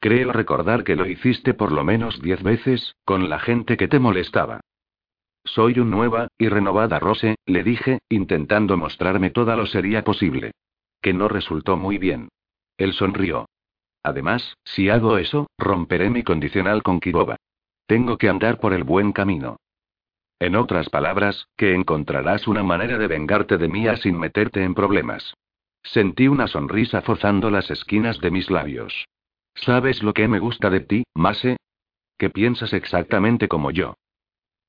Creo recordar que lo hiciste por lo menos diez veces, con la gente que te molestaba. Soy un nueva, y renovada Rose, le dije, intentando mostrarme toda lo sería posible. Que no resultó muy bien. Él sonrió. Además, si hago eso, romperé mi condicional con Kiboba. Tengo que andar por el buen camino. En otras palabras, que encontrarás una manera de vengarte de mí sin meterte en problemas. Sentí una sonrisa forzando las esquinas de mis labios. ¿Sabes lo que me gusta de ti, Mase? Que piensas exactamente como yo.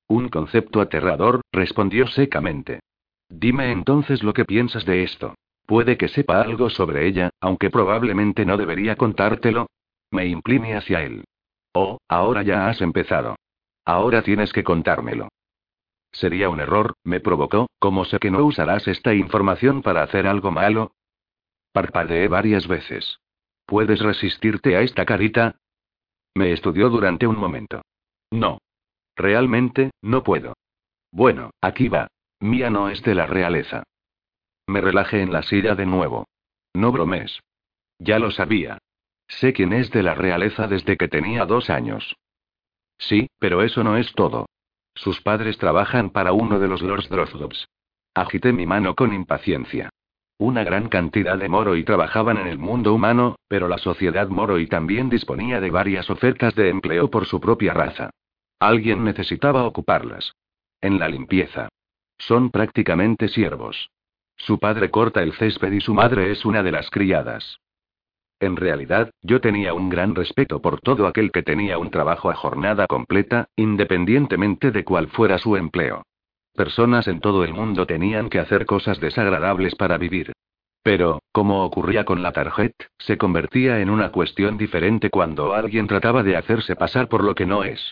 Un concepto aterrador, respondió secamente. Dime entonces lo que piensas de esto. Puede que sepa algo sobre ella, aunque probablemente no debería contártelo. Me incliné hacia él. Oh, ahora ya has empezado. Ahora tienes que contármelo. Sería un error, me provocó, como sé que no usarás esta información para hacer algo malo. Parpadeé varias veces. ¿Puedes resistirte a esta carita? Me estudió durante un momento. No. Realmente, no puedo. Bueno, aquí va. Mía no es de la realeza. Me relajé en la silla de nuevo. No bromes. Ya lo sabía. Sé quién es de la realeza desde que tenía dos años. Sí, pero eso no es todo. Sus padres trabajan para uno de los Lords Drothgops. Agité mi mano con impaciencia. Una gran cantidad de Moroi trabajaban en el mundo humano, pero la sociedad Moroi también disponía de varias ofertas de empleo por su propia raza. Alguien necesitaba ocuparlas. En la limpieza. Son prácticamente siervos. Su padre corta el césped y su madre es una de las criadas. En realidad, yo tenía un gran respeto por todo aquel que tenía un trabajo a jornada completa, independientemente de cuál fuera su empleo. Personas en todo el mundo tenían que hacer cosas desagradables para vivir. Pero, como ocurría con la tarjeta, se convertía en una cuestión diferente cuando alguien trataba de hacerse pasar por lo que no es.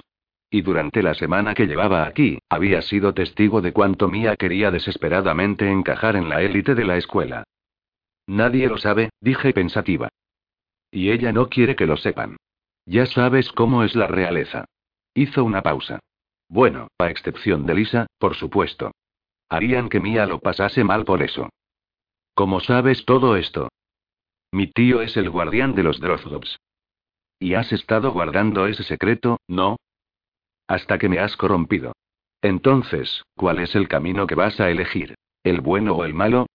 Y durante la semana que llevaba aquí, había sido testigo de cuánto Mía quería desesperadamente encajar en la élite de la escuela. Nadie lo sabe, dije pensativa. Y ella no quiere que lo sepan. Ya sabes cómo es la realeza. Hizo una pausa. Bueno, a excepción de Lisa, por supuesto. Harían que Mía lo pasase mal por eso. ¿Cómo sabes todo esto? Mi tío es el guardián de los Drothgops. Y has estado guardando ese secreto, ¿no? Hasta que me has corrompido. Entonces, ¿cuál es el camino que vas a elegir? ¿El bueno o el malo?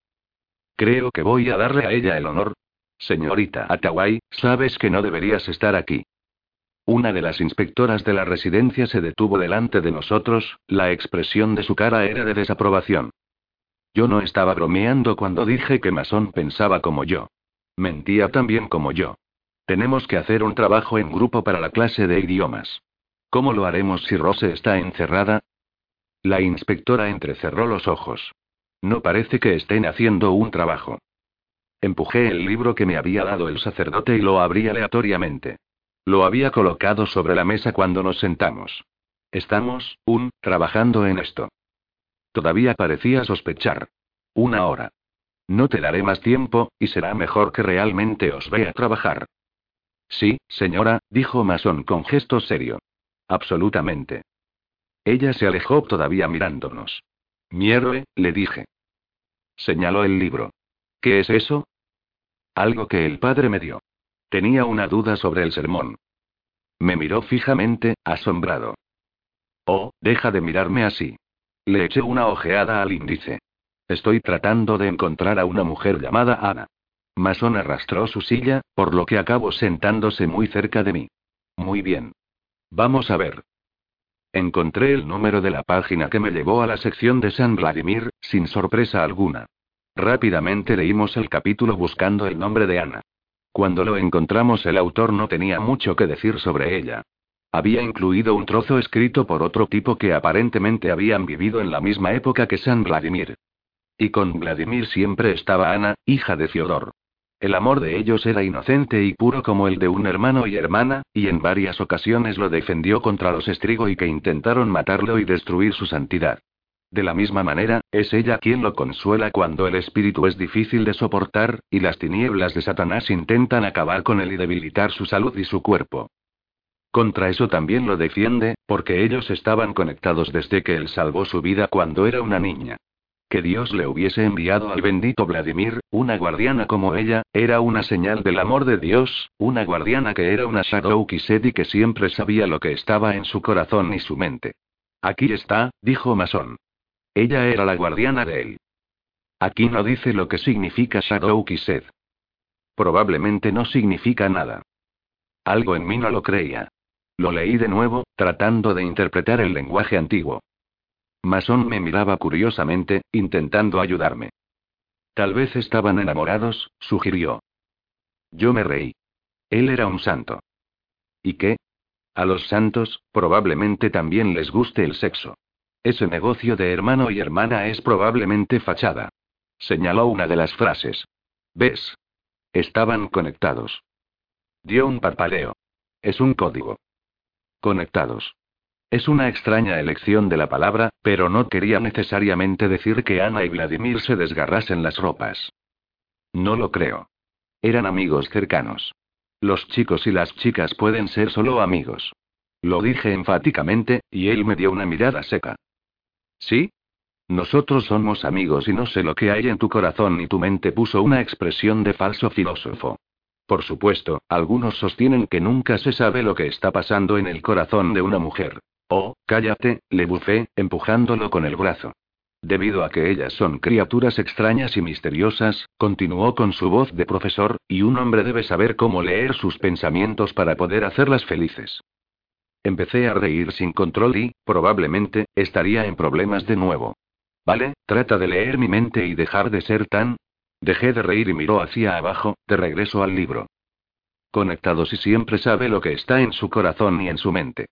Creo que voy a darle a ella el honor, Señorita Atawai, sabes que no deberías estar aquí. Una de las inspectoras de la residencia se detuvo delante de nosotros, la expresión de su cara era de desaprobación. Yo no estaba bromeando cuando dije que Mason pensaba como yo. Mentía también como yo. Tenemos que hacer un trabajo en grupo para la clase de idiomas. ¿Cómo lo haremos si Rose está encerrada? La inspectora entrecerró los ojos. No parece que estén haciendo un trabajo. Empujé el libro que me había dado el sacerdote y lo abrí aleatoriamente. Lo había colocado sobre la mesa cuando nos sentamos. Estamos, un, trabajando en esto. Todavía parecía sospechar. Una hora. No te daré más tiempo, y será mejor que realmente os vea trabajar. Sí, señora, dijo Mason con gesto serio. Absolutamente. Ella se alejó todavía mirándonos. Mi héroe, le dije. Señaló el libro. ¿Qué es eso? Algo que el padre me dio. Tenía una duda sobre el sermón. Me miró fijamente, asombrado. Oh, deja de mirarme así. Le eché una ojeada al índice. Estoy tratando de encontrar a una mujer llamada Ana. Mason arrastró su silla, por lo que acabó sentándose muy cerca de mí. Muy bien. Vamos a ver. Encontré el número de la página que me llevó a la sección de San Vladimir, sin sorpresa alguna. Rápidamente leímos el capítulo buscando el nombre de Ana. Cuando lo encontramos el autor no tenía mucho que decir sobre ella. Había incluido un trozo escrito por otro tipo que aparentemente habían vivido en la misma época que San Vladimir. Y con Vladimir siempre estaba Ana, hija de Fiodor. El amor de ellos era inocente y puro como el de un hermano y hermana, y en varias ocasiones lo defendió contra los estrigo y que intentaron matarlo y destruir su santidad. De la misma manera, es ella quien lo consuela cuando el espíritu es difícil de soportar, y las tinieblas de Satanás intentan acabar con él y debilitar su salud y su cuerpo. Contra eso también lo defiende, porque ellos estaban conectados desde que él salvó su vida cuando era una niña. Que Dios le hubiese enviado al bendito Vladimir, una guardiana como ella, era una señal del amor de Dios, una guardiana que era una Shadow Kisedi que siempre sabía lo que estaba en su corazón y su mente. Aquí está, dijo Masón. Ella era la guardiana de él. Aquí no dice lo que significa Shadow Kised. Probablemente no significa nada. Algo en mí no lo creía. Lo leí de nuevo, tratando de interpretar el lenguaje antiguo. Mason me miraba curiosamente, intentando ayudarme. Tal vez estaban enamorados, sugirió. Yo me reí. Él era un santo. ¿Y qué? A los santos, probablemente también les guste el sexo. Ese negocio de hermano y hermana es probablemente fachada. Señaló una de las frases. ¿Ves? Estaban conectados. Dio un parpadeo. Es un código. Conectados. Es una extraña elección de la palabra, pero no quería necesariamente decir que Ana y Vladimir se desgarrasen las ropas. No lo creo. Eran amigos cercanos. Los chicos y las chicas pueden ser solo amigos. Lo dije enfáticamente, y él me dio una mirada seca. ¿Sí? Nosotros somos amigos y no sé lo que hay en tu corazón ni tu mente puso una expresión de falso filósofo. Por supuesto, algunos sostienen que nunca se sabe lo que está pasando en el corazón de una mujer. Oh, cállate, le bufé, empujándolo con el brazo. Debido a que ellas son criaturas extrañas y misteriosas, continuó con su voz de profesor, y un hombre debe saber cómo leer sus pensamientos para poder hacerlas felices. Empecé a reír sin control y, probablemente, estaría en problemas de nuevo. Vale, trata de leer mi mente y dejar de ser tan... Dejé de reír y miró hacia abajo, de regreso al libro. Conectados y siempre sabe lo que está en su corazón y en su mente.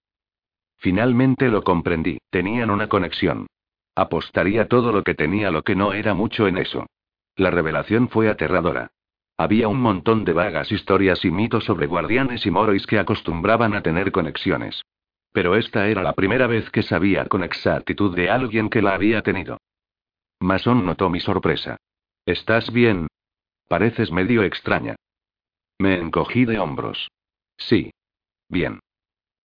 Finalmente lo comprendí, tenían una conexión. Apostaría todo lo que tenía lo que no era mucho en eso. La revelación fue aterradora. Había un montón de vagas historias y mitos sobre guardianes y morois que acostumbraban a tener conexiones. Pero esta era la primera vez que sabía con exactitud de alguien que la había tenido. Mason notó mi sorpresa. ¿Estás bien? Pareces medio extraña. Me encogí de hombros. Sí. Bien.